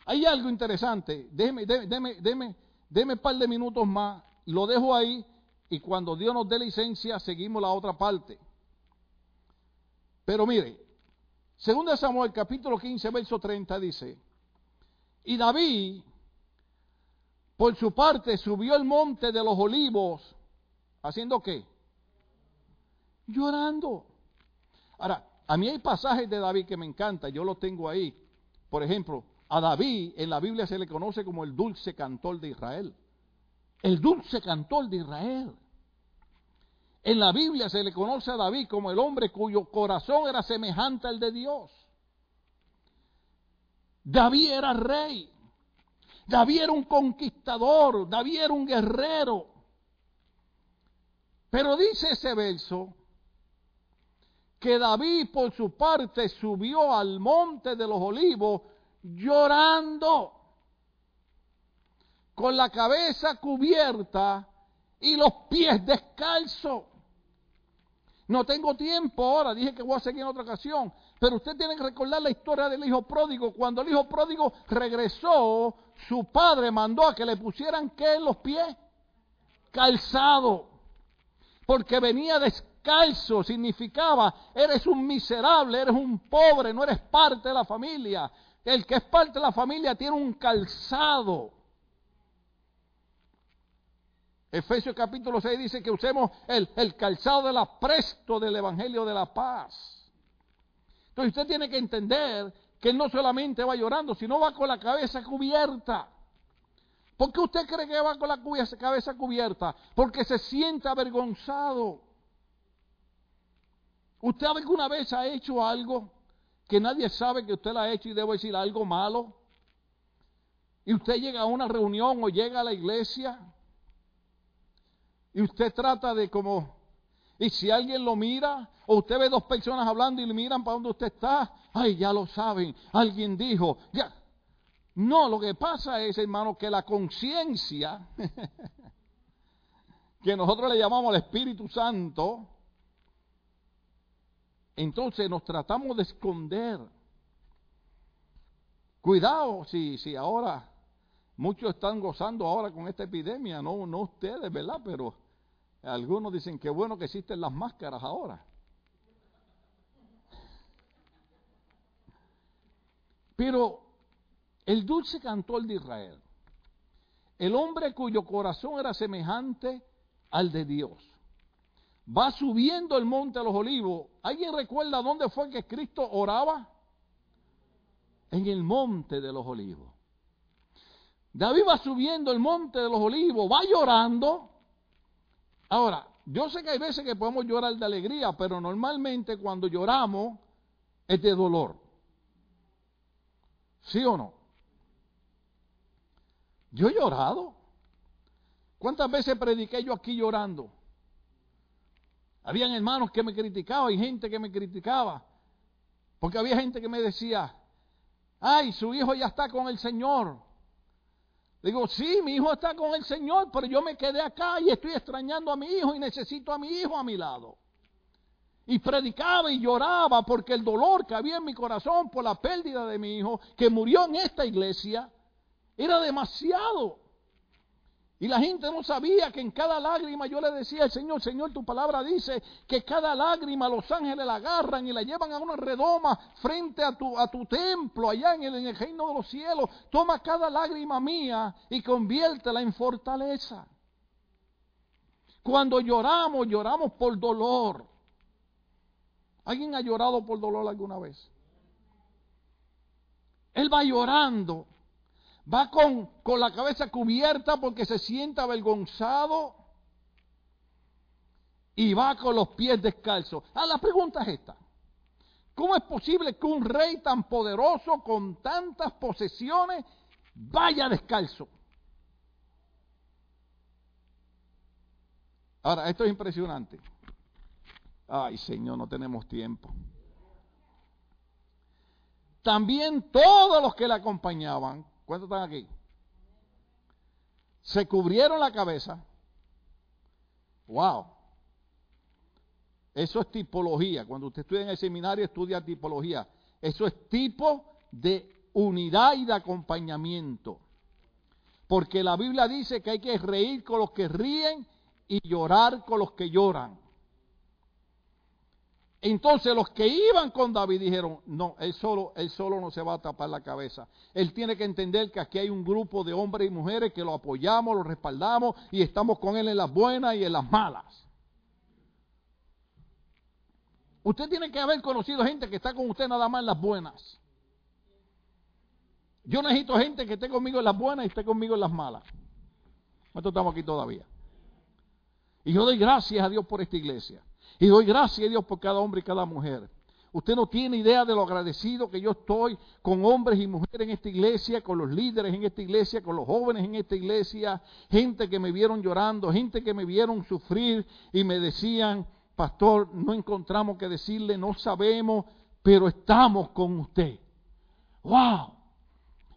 Hay algo interesante, déjeme, déjeme, déjeme, déjeme un par de minutos más, lo dejo ahí y cuando Dios nos dé licencia seguimos la otra parte. Pero mire, segundo Samuel capítulo 15, verso 30 dice, y David, por su parte, subió el monte de los olivos, haciendo qué? Llorando. Ahora, a mí hay pasajes de David que me encantan, yo los tengo ahí. Por ejemplo, a David en la Biblia se le conoce como el dulce cantor de Israel. El dulce cantor de Israel. En la Biblia se le conoce a David como el hombre cuyo corazón era semejante al de Dios. David era rey. David era un conquistador. David era un guerrero. Pero dice ese verso que David por su parte subió al monte de los olivos llorando, con la cabeza cubierta y los pies descalzos. No tengo tiempo ahora, dije que voy a seguir en otra ocasión. Pero usted tiene que recordar la historia del hijo pródigo. Cuando el hijo pródigo regresó, su padre mandó a que le pusieran ¿qué en los pies? Calzado. Porque venía descalzo, significaba, eres un miserable, eres un pobre, no eres parte de la familia. El que es parte de la familia tiene un calzado. Efesios capítulo 6 dice que usemos el, el calzado del apresto del Evangelio de la paz. Entonces usted tiene que entender que no solamente va llorando, sino va con la cabeza cubierta. ¿Por qué usted cree que va con la cabeza cubierta? Porque se siente avergonzado. ¿Usted alguna vez ha hecho algo que nadie sabe que usted lo ha hecho y debo decir algo malo? Y usted llega a una reunión o llega a la iglesia y usted trata de como Y si alguien lo mira, o usted ve dos personas hablando y le miran para donde usted está, ay, ya lo saben, alguien dijo, ya. No, lo que pasa es, hermano, que la conciencia, <laughs> que nosotros le llamamos el Espíritu Santo, entonces nos tratamos de esconder. Cuidado si, si ahora muchos están gozando ahora con esta epidemia, no, no ustedes, ¿verdad? Pero algunos dicen que bueno que existen las máscaras ahora. Pero el dulce cantor de Israel, el hombre cuyo corazón era semejante al de Dios, va subiendo el monte de los olivos. ¿Alguien recuerda dónde fue que Cristo oraba? En el monte de los olivos. David va subiendo el monte de los olivos, va llorando. Ahora, yo sé que hay veces que podemos llorar de alegría, pero normalmente cuando lloramos es de dolor. ¿Sí o no? Yo he llorado. ¿Cuántas veces prediqué yo aquí llorando? Habían hermanos que me criticaban y gente que me criticaba. Porque había gente que me decía, ay, su hijo ya está con el Señor. Digo, sí, mi hijo está con el Señor, pero yo me quedé acá y estoy extrañando a mi hijo y necesito a mi hijo a mi lado. Y predicaba y lloraba porque el dolor que había en mi corazón por la pérdida de mi hijo, que murió en esta iglesia, era demasiado. Y la gente no sabía que en cada lágrima yo le decía al Señor, Señor, tu palabra dice que cada lágrima los ángeles la agarran y la llevan a una redoma frente a tu, a tu templo allá en el, en el reino de los cielos. Toma cada lágrima mía y conviértela en fortaleza. Cuando lloramos, lloramos por dolor. ¿Alguien ha llorado por dolor alguna vez? Él va llorando va con, con la cabeza cubierta porque se sienta avergonzado y va con los pies descalzos. Ah, la pregunta es esta. ¿Cómo es posible que un rey tan poderoso con tantas posesiones vaya descalzo? Ahora, esto es impresionante. Ay, Señor, no tenemos tiempo. También todos los que le acompañaban ¿Cuántos están aquí? Se cubrieron la cabeza. Wow. Eso es tipología. Cuando usted estudia en el seminario, estudia tipología. Eso es tipo de unidad y de acompañamiento. Porque la Biblia dice que hay que reír con los que ríen y llorar con los que lloran. Entonces los que iban con David dijeron, no, él solo, él solo no se va a tapar la cabeza. Él tiene que entender que aquí hay un grupo de hombres y mujeres que lo apoyamos, lo respaldamos y estamos con él en las buenas y en las malas. Usted tiene que haber conocido gente que está con usted nada más en las buenas. Yo necesito gente que esté conmigo en las buenas y esté conmigo en las malas. Nosotros estamos aquí todavía. Y yo doy gracias a Dios por esta iglesia. Y doy gracias a Dios por cada hombre y cada mujer. Usted no tiene idea de lo agradecido que yo estoy con hombres y mujeres en esta iglesia, con los líderes en esta iglesia, con los jóvenes en esta iglesia, gente que me vieron llorando, gente que me vieron sufrir y me decían, pastor, no encontramos que decirle, no sabemos, pero estamos con usted. ¡Wow!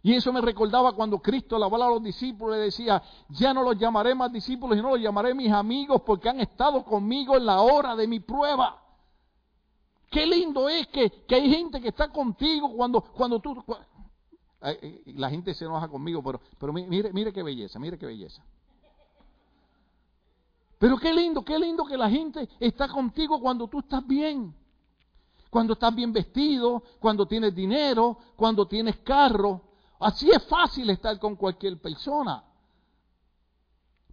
Y eso me recordaba cuando Cristo le hablaba a los discípulos y le decía, ya no los llamaré más discípulos, sino los llamaré mis amigos porque han estado conmigo en la hora de mi prueba. Qué lindo es que, hay gente que está contigo cuando, cuando tú... la gente se enoja conmigo, pero, pero mire, mire qué belleza, mire qué belleza. Pero qué lindo, qué lindo que la gente está contigo cuando tú estás bien. Cuando estás bien vestido, cuando tienes dinero, cuando tienes carro. Así es fácil estar con cualquier persona.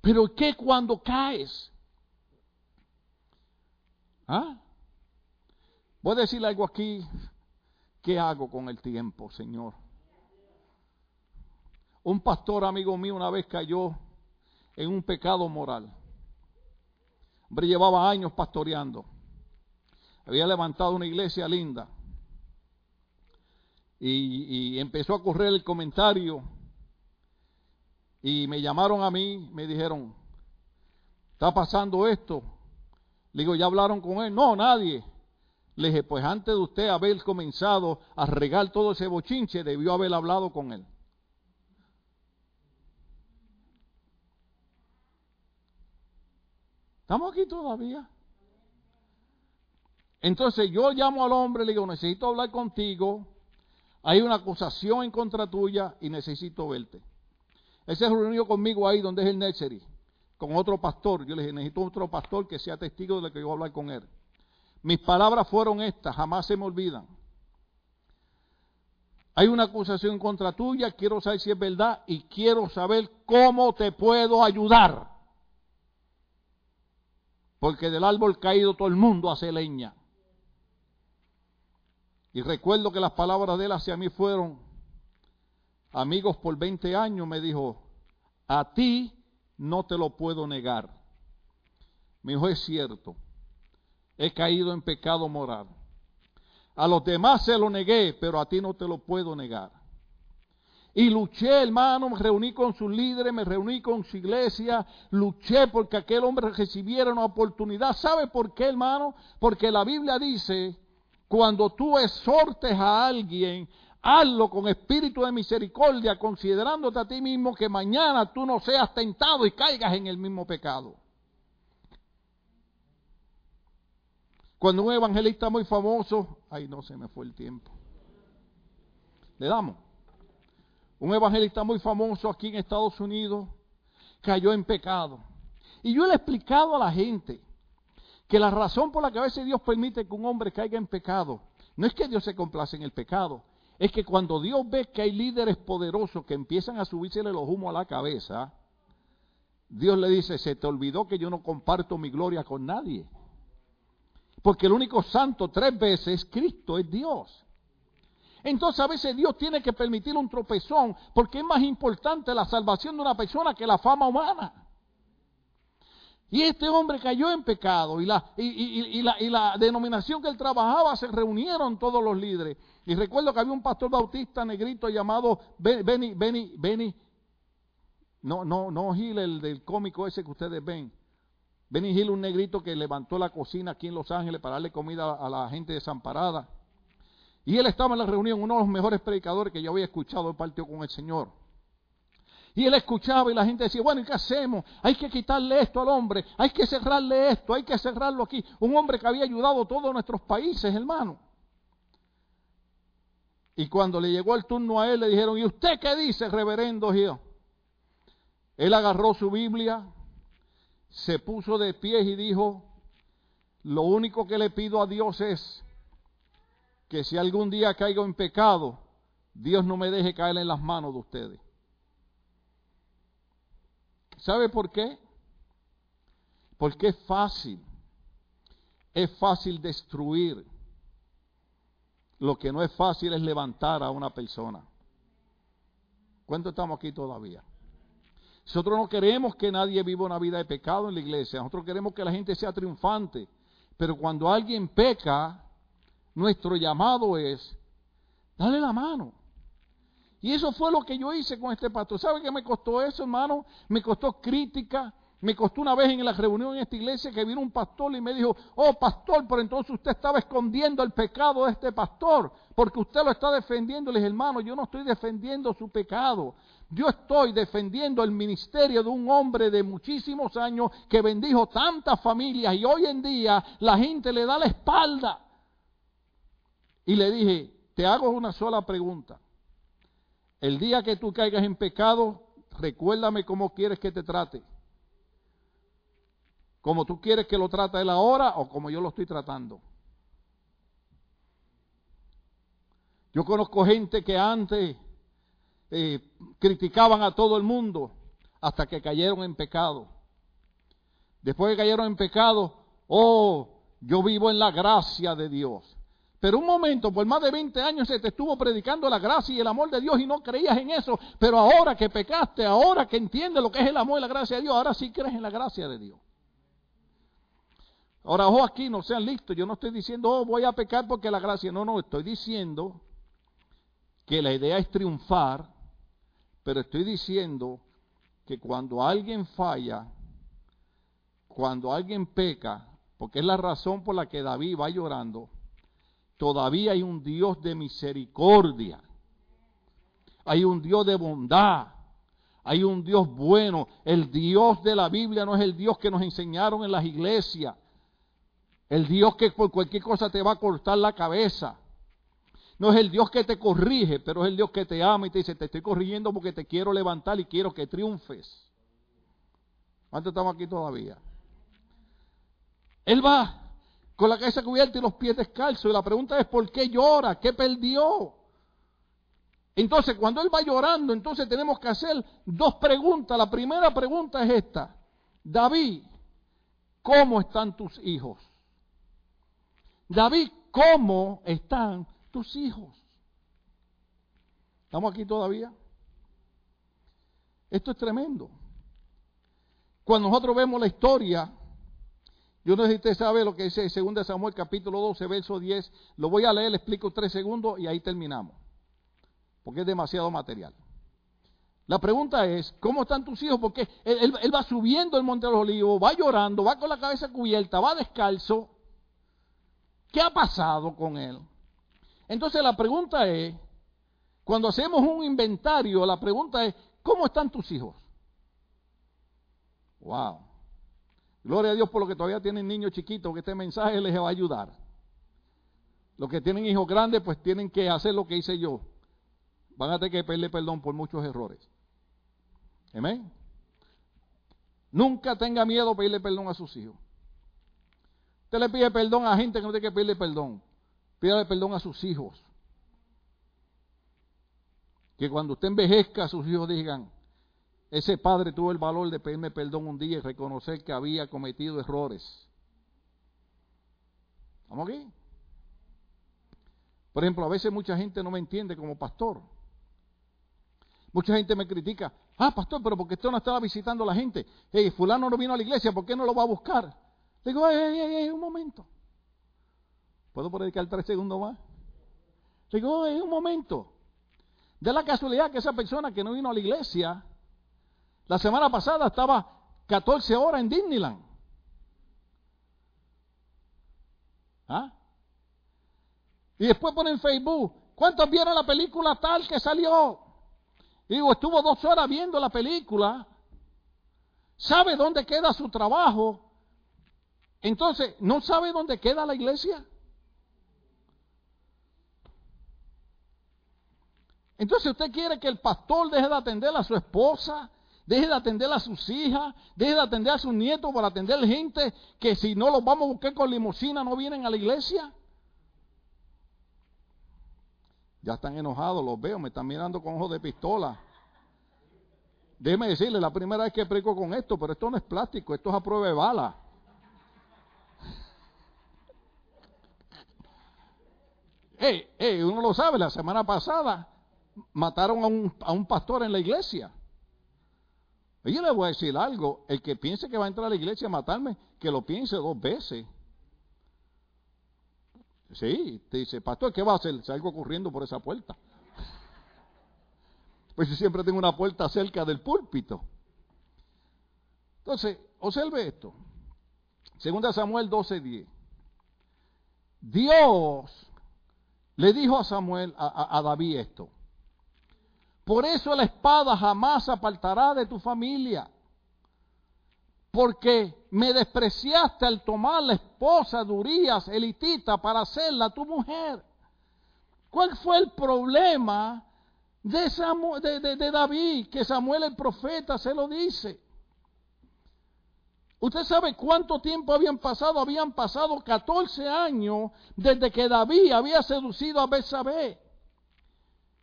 Pero ¿qué cuando caes? ¿Ah? Voy a decir algo aquí. ¿Qué hago con el tiempo, Señor? Un pastor amigo mío una vez cayó en un pecado moral. Hombre, llevaba años pastoreando. Había levantado una iglesia linda y, empezó a correr el comentario y me llamaron a mí, me dijeron, está pasando esto. Le digo, ¿ya hablaron con él? No, nadie. Le dije, pues antes de usted haber comenzado a regar todo ese bochinche, debió haber hablado con él. ¿Estamos aquí todavía? Entonces yo llamo al hombre, le digo, necesito hablar contigo, hay una acusación en contra tuya y necesito verte. Él se reunió conmigo ahí donde es el nursery, con otro pastor. Yo le dije, necesito otro pastor que sea testigo de lo que yo voy a hablar con él. Mis palabras fueron estas, jamás se me olvidan. Hay una acusación contra tuya, quiero saber si es verdad y quiero saber cómo te puedo ayudar. Porque del árbol caído todo el mundo hace leña. Y recuerdo que las palabras de él hacia mí fueron, amigos por 20 años, me dijo, a ti no te lo puedo negar. Me dijo, es cierto, he caído en pecado moral. A los demás se lo negué, pero a ti no te lo puedo negar. Y luché, hermano, me reuní con sus líderes, me reuní con su iglesia, luché porque aquel hombre recibiera una oportunidad. ¿Sabe por qué, hermano? Porque la Biblia dice, cuando tú exhortes a alguien, hazlo con espíritu de misericordia, considerándote a ti mismo que mañana tú no seas tentado y caigas en el mismo pecado. Cuando un evangelista muy famoso, ay no se me fue el tiempo, le damos. Un evangelista muy famoso aquí en Estados Unidos cayó en pecado. Y yo le he explicado a la gente que la razón por la que a veces Dios permite que un hombre caiga en pecado, no es que Dios se complace en el pecado, es que cuando Dios ve que hay líderes poderosos que empiezan a subírsele los humos a la cabeza, Dios le dice, se te olvidó que yo no comparto mi gloria con nadie. Porque el único santo tres veces es Cristo, es Dios. Entonces a veces Dios tiene que permitir un tropezón porque es más importante la salvación de una persona que la fama humana. Y este hombre cayó en pecado y la, y, la, y la denominación que él trabajaba se reunieron todos los líderes. Y recuerdo que había un pastor bautista negrito llamado Benny, Benny, Benny, no, no, no Gil, el del cómico ese que ustedes ven. Benny Hill, un negrito que levantó la cocina aquí en Los Ángeles para darle comida a la gente desamparada. Y él estaba en la reunión, uno de los mejores predicadores que yo había escuchado, partió con el Señor. Y él escuchaba y la gente decía, bueno, ¿y qué hacemos? Hay que quitarle esto al hombre, hay que cerrarle esto, hay que cerrarlo aquí. Un hombre que había ayudado a todos nuestros países, hermano. Y cuando le llegó el turno a él, le dijeron, ¿y usted qué dice, reverendo Gio? Él agarró su Biblia, se puso de pie y dijo, lo único que le pido a Dios es que si algún día caigo en pecado, Dios no me deje caer en las manos de ustedes. ¿Sabe por qué? Porque es fácil, es fácil destruir. Lo que no es fácil es levantar a una persona. ¿Cuánto estamos aquí todavía? Nosotros no queremos que nadie viva una vida de pecado en la iglesia. Nosotros queremos que la gente sea triunfante. Pero cuando alguien peca, nuestro llamado es darle la mano. Y eso fue lo que yo hice con este pastor. ¿Sabe qué me costó eso, hermano? Me costó crítica. Me costó una vez en la reunión en esta iglesia que vino un pastor y me dijo, oh pastor, pero entonces usted estaba escondiendo el pecado de este pastor, porque usted lo está defendiendo. Le dije, hermano, yo no estoy defendiendo su pecado. Yo estoy defendiendo el ministerio de un hombre de muchísimos años que bendijo tantas familias y hoy en día la gente le da la espalda. Y le dije, te hago una sola pregunta. El día que tú caigas en pecado, recuérdame cómo quieres que te trate. Como tú quieres que lo trate él ahora o como yo lo estoy tratando. Yo conozco gente que antes eh, criticaban a todo el mundo hasta que cayeron en pecado. Después que cayeron en pecado, oh, yo vivo en la gracia de Dios. Pero un momento, por más de 20 años se te estuvo predicando la gracia y el amor de Dios y no creías en eso. Pero ahora que pecaste, ahora que entiendes lo que es el amor y la gracia de Dios, ahora sí crees en la gracia de Dios. Ahora, ojo aquí, no sean listos. Yo no estoy diciendo, oh, voy a pecar porque la gracia. No, no, estoy diciendo que la idea es triunfar, pero estoy diciendo que cuando alguien falla, cuando alguien peca, porque es la razón por la que David va llorando, todavía hay un Dios de misericordia, hay un Dios de bondad, hay un Dios bueno. El Dios de la Biblia no es el Dios que nos enseñaron en las iglesias, el Dios que por cualquier cosa te va a cortar la cabeza. No es el Dios que te corrige, pero es el Dios que te ama y te dice, te estoy corrigiendo porque te quiero levantar y quiero que triunfes. ¿Cuántos estamos aquí todavía? Él va con la cabeza cubierta y los pies descalzos. Y la pregunta es, ¿por qué llora? ¿Qué perdió? Entonces, cuando él va llorando, entonces tenemos que hacer dos preguntas. La primera pregunta es esta. David, ¿cómo están tus hijos? David, ¿cómo están tus hijos? ¿Estamos aquí todavía? Esto es tremendo. Cuando nosotros vemos la historia, yo no sé si usted sabe lo que dice 2 Samuel capítulo 12, verso 10, lo voy a leer, le explico tres segundos y ahí terminamos, porque es demasiado material. La pregunta es, ¿cómo están tus hijos? Porque él, él, va subiendo el Monte de los Olivos, va llorando, va con la cabeza cubierta, va descalzo. ¿Qué ha pasado con él? Entonces la pregunta es, cuando hacemos un inventario, la pregunta es, ¿cómo están tus hijos? Wow. Gloria a Dios por lo que todavía tienen niños chiquitos, que este mensaje les va a ayudar. Los que tienen hijos grandes, pues tienen que hacer lo que hice yo. Van a tener que pedirle perdón por muchos errores. Amén. Nunca tenga miedo pedirle perdón a sus hijos. Usted le pide perdón a gente que no tiene que pedirle perdón. Pídale perdón a sus hijos. Que cuando usted envejezca, sus hijos digan, ese padre tuvo el valor de pedirme perdón un día y reconocer que había cometido errores. ¿Estamos aquí? Por ejemplo, a veces mucha gente no me entiende como pastor. Mucha gente me critica. Ah, pastor, pero porque usted no estaba visitando a la gente. Hey, fulano no vino a la iglesia, ¿por qué no lo va a buscar? Le digo, hey, hey, hey, un momento. ¿Puedo predicar tres segundos más? Le digo, hey, un momento. De la casualidad que esa persona que no vino a la iglesia la semana pasada estaba 14 horas en Disneyland. ¿Ah? Y después pone en Facebook, ¿cuántos vieron la película tal que salió? Digo, estuvo dos horas viendo la película, sabe dónde queda su trabajo, entonces, ¿no sabe dónde queda la iglesia? Entonces usted quiere que el pastor deje de atender a su esposa, deje de atender a sus hijas, deje de atender a sus nietos para atender gente que si no los vamos a buscar con limusina no vienen a la iglesia. Ya están enojados, los veo, me están mirando con ojos de pistola. Déjeme decirle, la primera vez que predico con esto, pero esto no es plástico, esto es a prueba de bala. Hey, hey, uno lo sabe, la semana pasada mataron a un, a un pastor en la iglesia. Yo le voy a decir algo, el que piense que va a entrar a la iglesia a matarme, que lo piense dos veces. Sí, te dice, pastor, ¿qué va a hacer? Salgo corriendo por esa puerta. <laughs> Pues yo siempre tengo una puerta cerca del púlpito. Entonces, observe esto. Segunda Samuel 12:10. Dios le dijo a Samuel, a David esto. Por eso la espada jamás apartará de tu familia. Porque me despreciaste al tomar la esposa de Urias, elitita, para hacerla tu mujer. ¿Cuál fue el problema de, de, David? Que Samuel el profeta se lo dice. ¿Usted sabe cuánto tiempo habían pasado? Habían pasado 14 años desde que David había seducido a Betsabé.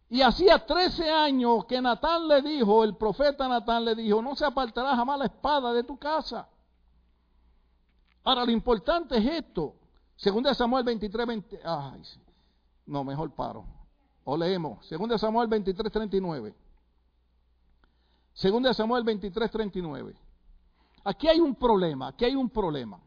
Y hacía 13 años que Natán le dijo, el profeta Natán le dijo, no se apartará jamás la espada de tu casa. Ahora, lo importante es esto. Segunda Samuel 23, 20, ay, no, mejor paro. O leemos. Segunda Samuel 23, 39. Segunda Samuel 23, 39. Aquí hay un problema, aquí hay un problema.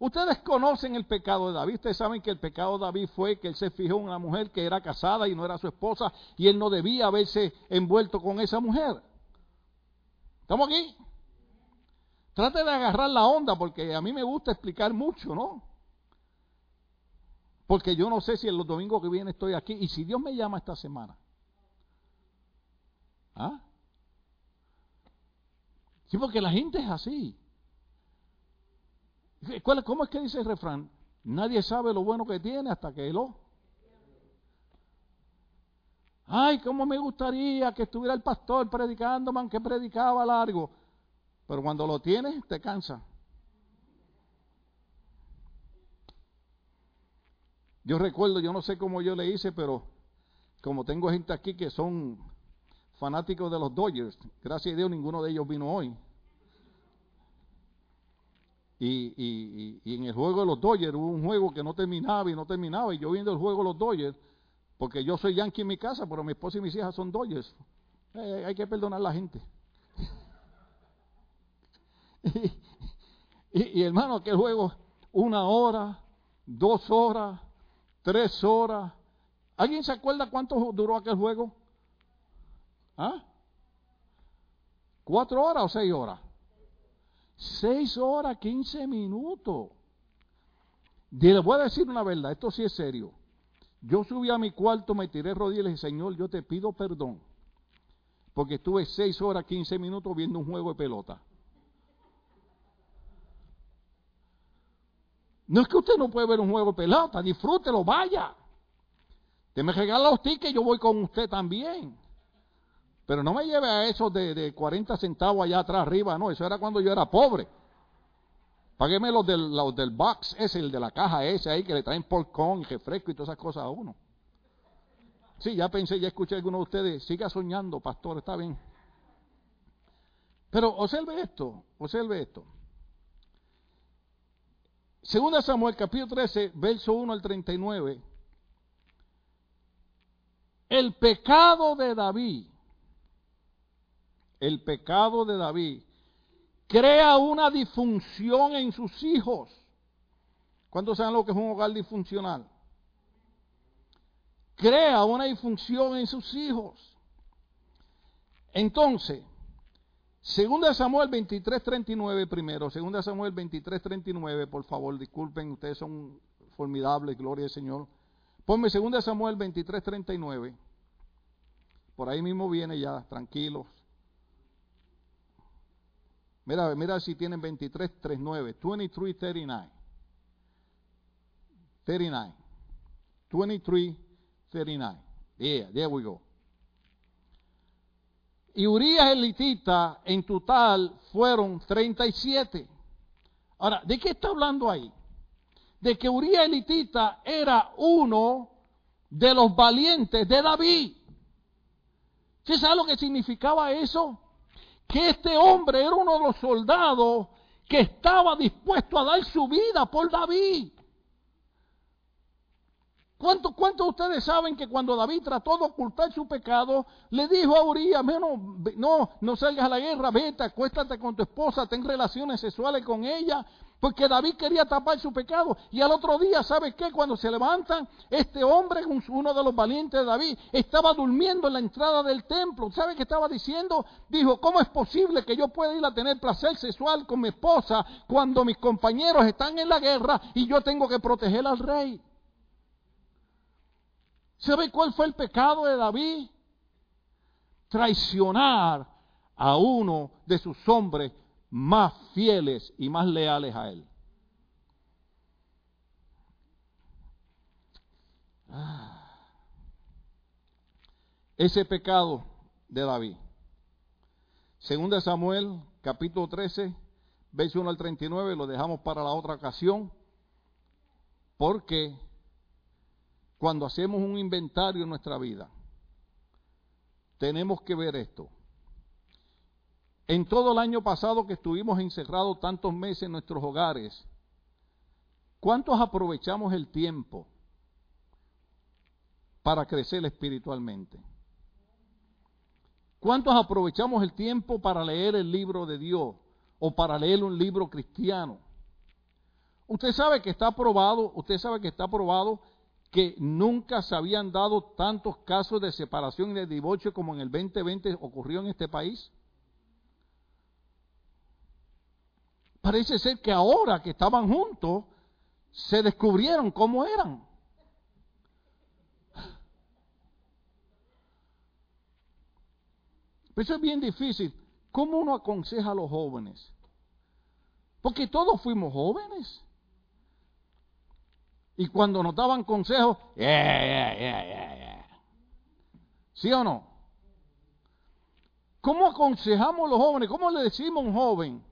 Ustedes conocen el pecado de David. Ustedes saben que el pecado de David fue que él se fijó en una mujer que era casada y no era su esposa y él no debía haberse envuelto con esa mujer. ¿Estamos aquí? Trate de agarrar la onda porque a mí me gusta explicar mucho, ¿no? Porque yo no sé si en los domingos que vienen estoy aquí y si Dios me llama esta semana. ¿Ah? Sí, porque la gente es así. ¿Cómo es que dice el refrán? Nadie sabe lo bueno que tiene hasta que lo. Ay, cómo me gustaría que estuviera el pastor predicando, man, que predicaba largo. Pero cuando lo tienes, te cansa. Yo recuerdo, yo no sé cómo yo le hice, pero como tengo gente aquí que son fanáticos de los Dodgers, gracias a Dios ninguno de ellos vino hoy. Y, en el juego de los Dodgers hubo un juego que no terminaba y no terminaba. Y yo viendo el juego de los Dodgers, porque yo soy yankee en mi casa, pero mi esposa y mis hijas son Dodgers. Eh, hay que perdonar a la gente. <laughs> y, y, hermano, aquel juego, una hora, dos horas, tres horas. ¿Alguien se acuerda cuánto duró aquel juego? ¿Ah? ¿Cuatro horas o seis horas? Seis horas, quince minutos. Le voy a decir una verdad, esto sí es serio. Yo subí a mi cuarto, me tiré rodillas y le dije, Señor, yo te pido perdón. Porque estuve seis horas, quince minutos viendo un juego de pelota. No es que usted no puede ver un juego de pelota, disfrútelo, vaya. Te me regala los tickets, yo voy con usted también. Pero no me lleve a esos de, de 40 centavos allá atrás arriba, no, eso era cuando yo era pobre. Págueme los del, del box ese, el de la caja ese ahí que le traen porcón y refresco y todas esas cosas a uno. Sí, ya pensé, ya escuché a alguno de ustedes, siga soñando, pastor, está bien. Pero observe esto, observe esto. Segunda Samuel, capítulo 13, verso 1 al 39. El pecado de David el pecado de David, crea una disfunción en sus hijos. ¿Cuántos saben lo que es un hogar disfuncional? Crea una disfunción en sus hijos. Entonces, segunda Samuel 23:39 primero, segunda Samuel 23:39, por favor, disculpen, ustedes son formidables, gloria al Señor. Ponme segunda Samuel 23:39. Por ahí mismo viene ya, tranquilos. Mira, mira si tienen 23, 39. 23, 39. 39. 23, 39. Yeah, there we go. Y Urias elitita en total fueron 37. Ahora, ¿de qué está hablando ahí? De que Urias elitita era uno de los valientes de David. ¿Sí sabe lo que significaba eso? Que este hombre era uno de los soldados que estaba dispuesto a dar su vida por David. ¿Cuántos de ustedes saben que cuando David trató de ocultar su pecado, le dijo a Urias, no, no, no salgas a la guerra, vete, acuéstate con tu esposa, ten relaciones sexuales con ella, porque David quería tapar su pecado. Y al otro día, ¿sabe qué? Cuando se levantan, este hombre, uno de los valientes de David, estaba durmiendo en la entrada del templo. ¿Sabe qué estaba diciendo? Dijo, ¿cómo es posible que yo pueda ir a tener placer sexual con mi esposa cuando mis compañeros están en la guerra y yo tengo que proteger al rey? ¿Sabe cuál fue el pecado de David? Traicionar a uno de sus hombres más fieles y más leales a Él. Ah. Ese pecado de David. Segunda Samuel, capítulo 13, verso 1 al 39, lo dejamos para la otra ocasión, porque cuando hacemos un inventario en nuestra vida, tenemos que ver esto. En todo el año pasado que estuvimos encerrados tantos meses en nuestros hogares, ¿cuántos aprovechamos el tiempo para crecer espiritualmente? ¿Cuántos aprovechamos el tiempo para leer el libro de Dios o para leer un libro cristiano? Usted sabe que está probado, usted sabe que está probado que nunca se habían dado tantos casos de separación y de divorcio como en el 2020 ocurrió en este país. Parece ser que ahora que estaban juntos, se descubrieron cómo eran. Pero eso es bien difícil. ¿Cómo uno aconseja a los jóvenes? Porque todos fuimos jóvenes. Y cuando nos daban consejos, ¿sí o no? ¿Cómo aconsejamos a los jóvenes? ¿Cómo le decimos a un joven?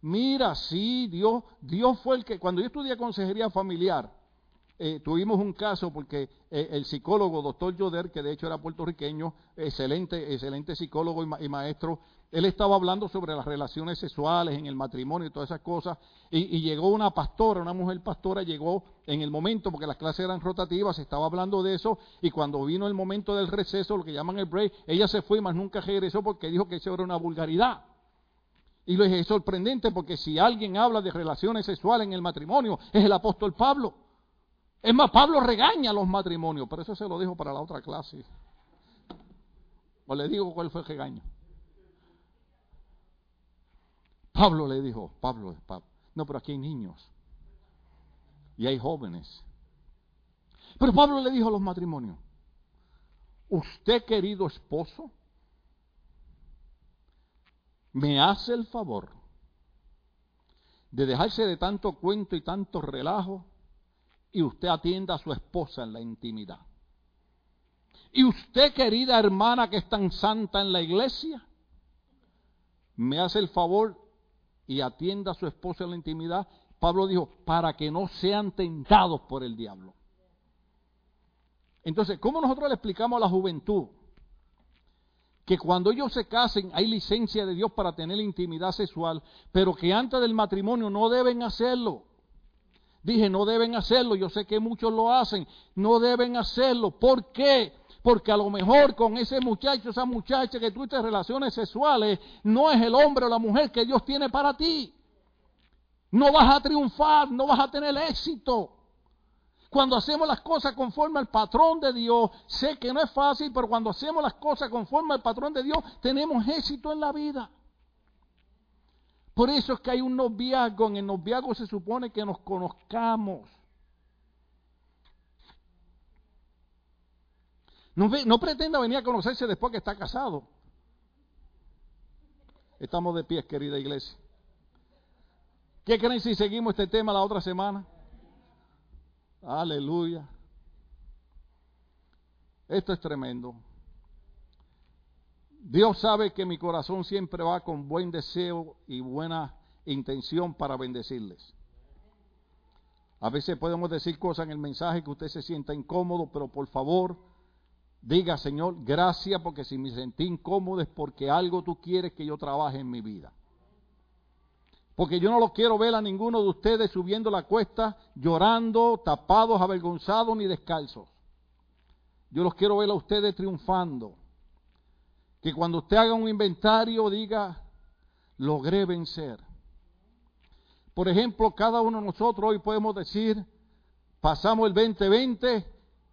Mira, sí, Dios, Dios fue el que, cuando yo estudié consejería familiar, eh, tuvimos un caso porque eh, el psicólogo, doctor Joder, que de hecho era puertorriqueño, excelente, excelente psicólogo y, maestro, él estaba hablando sobre las relaciones sexuales en el matrimonio y todas esas cosas, y, llegó una pastora, una mujer pastora, llegó en el momento, porque las clases eran rotativas, estaba hablando de eso, y cuando vino el momento del receso, lo que llaman el break, ella se fue, más nunca regresó porque dijo que eso era una vulgaridad. Y lo es sorprendente porque si alguien habla de relaciones sexuales en el matrimonio, es el apóstol Pablo. Es más, Pablo regaña los matrimonios, pero eso se lo dijo para la otra clase. O le digo cuál fue el regaño. Pablo le dijo, Pablo, Pablo, no, pero aquí hay niños y hay jóvenes. Pero Pablo le dijo a los matrimonios, usted querido esposo, me hace el favor de dejarse de tanto cuento y tanto relajo y usted atienda a su esposa en la intimidad. Y usted, querida hermana que es tan santa en la iglesia, me hace el favor y atienda a su esposa en la intimidad. Pablo dijo, para que no sean tentados por el diablo. Entonces, ¿cómo nosotros le explicamos a la juventud que cuando ellos se casen hay licencia de Dios para tener intimidad sexual, pero que antes del matrimonio no deben hacerlo? Dije, no deben hacerlo, yo sé que muchos lo hacen, no deben hacerlo. ¿Por qué? Porque a lo mejor con ese muchacho, esa muchacha que tuviste relaciones sexuales, no es el hombre o la mujer que Dios tiene para ti. No vas a triunfar, no vas a tener éxito. Cuando hacemos las cosas conforme al patrón de Dios, sé que no es fácil, pero cuando hacemos las cosas conforme al patrón de Dios, tenemos éxito en la vida. Por eso es que hay un noviazgo. En el noviazgo se supone que nos conozcamos. No, pretenda venir a conocerse después que está casado. Estamos de pies, querida iglesia. ¿Qué creen si seguimos este tema la otra semana? Aleluya. Esto es tremendo. Dios sabe que mi corazón siempre va con buen deseo y buena intención para bendecirles. A veces podemos decir cosas en el mensaje que usted se sienta incómodo, pero por favor, diga, Señor, gracias porque si me sentí incómodo es porque algo tú quieres que yo trabaje en mi vida. Porque yo no lo quiero ver a ninguno de ustedes subiendo la cuesta, llorando, tapados, avergonzados ni descalzos. Yo los quiero ver a ustedes triunfando que cuando usted haga un inventario diga, logré vencer. Por ejemplo, cada uno de nosotros hoy podemos decir, pasamos el 2020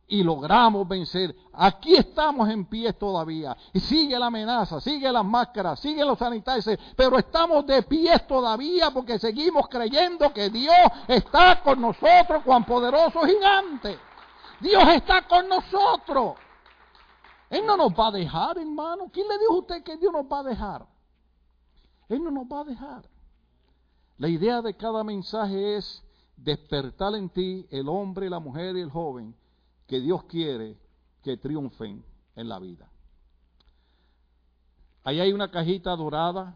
y logramos vencer. Aquí estamos en pie todavía. Y sigue la amenaza, sigue las máscaras, sigue los sanitarios, pero estamos de pie todavía porque seguimos creyendo que Dios está con nosotros, cuán poderoso gigante. Dios está con nosotros. Él no nos va a dejar, hermano. ¿Quién le dijo a usted que Dios nos va a dejar? Él no nos va a dejar. La idea de cada mensaje es despertar en ti el hombre, la mujer y el joven que Dios quiere que triunfen en la vida. Ahí hay una cajita dorada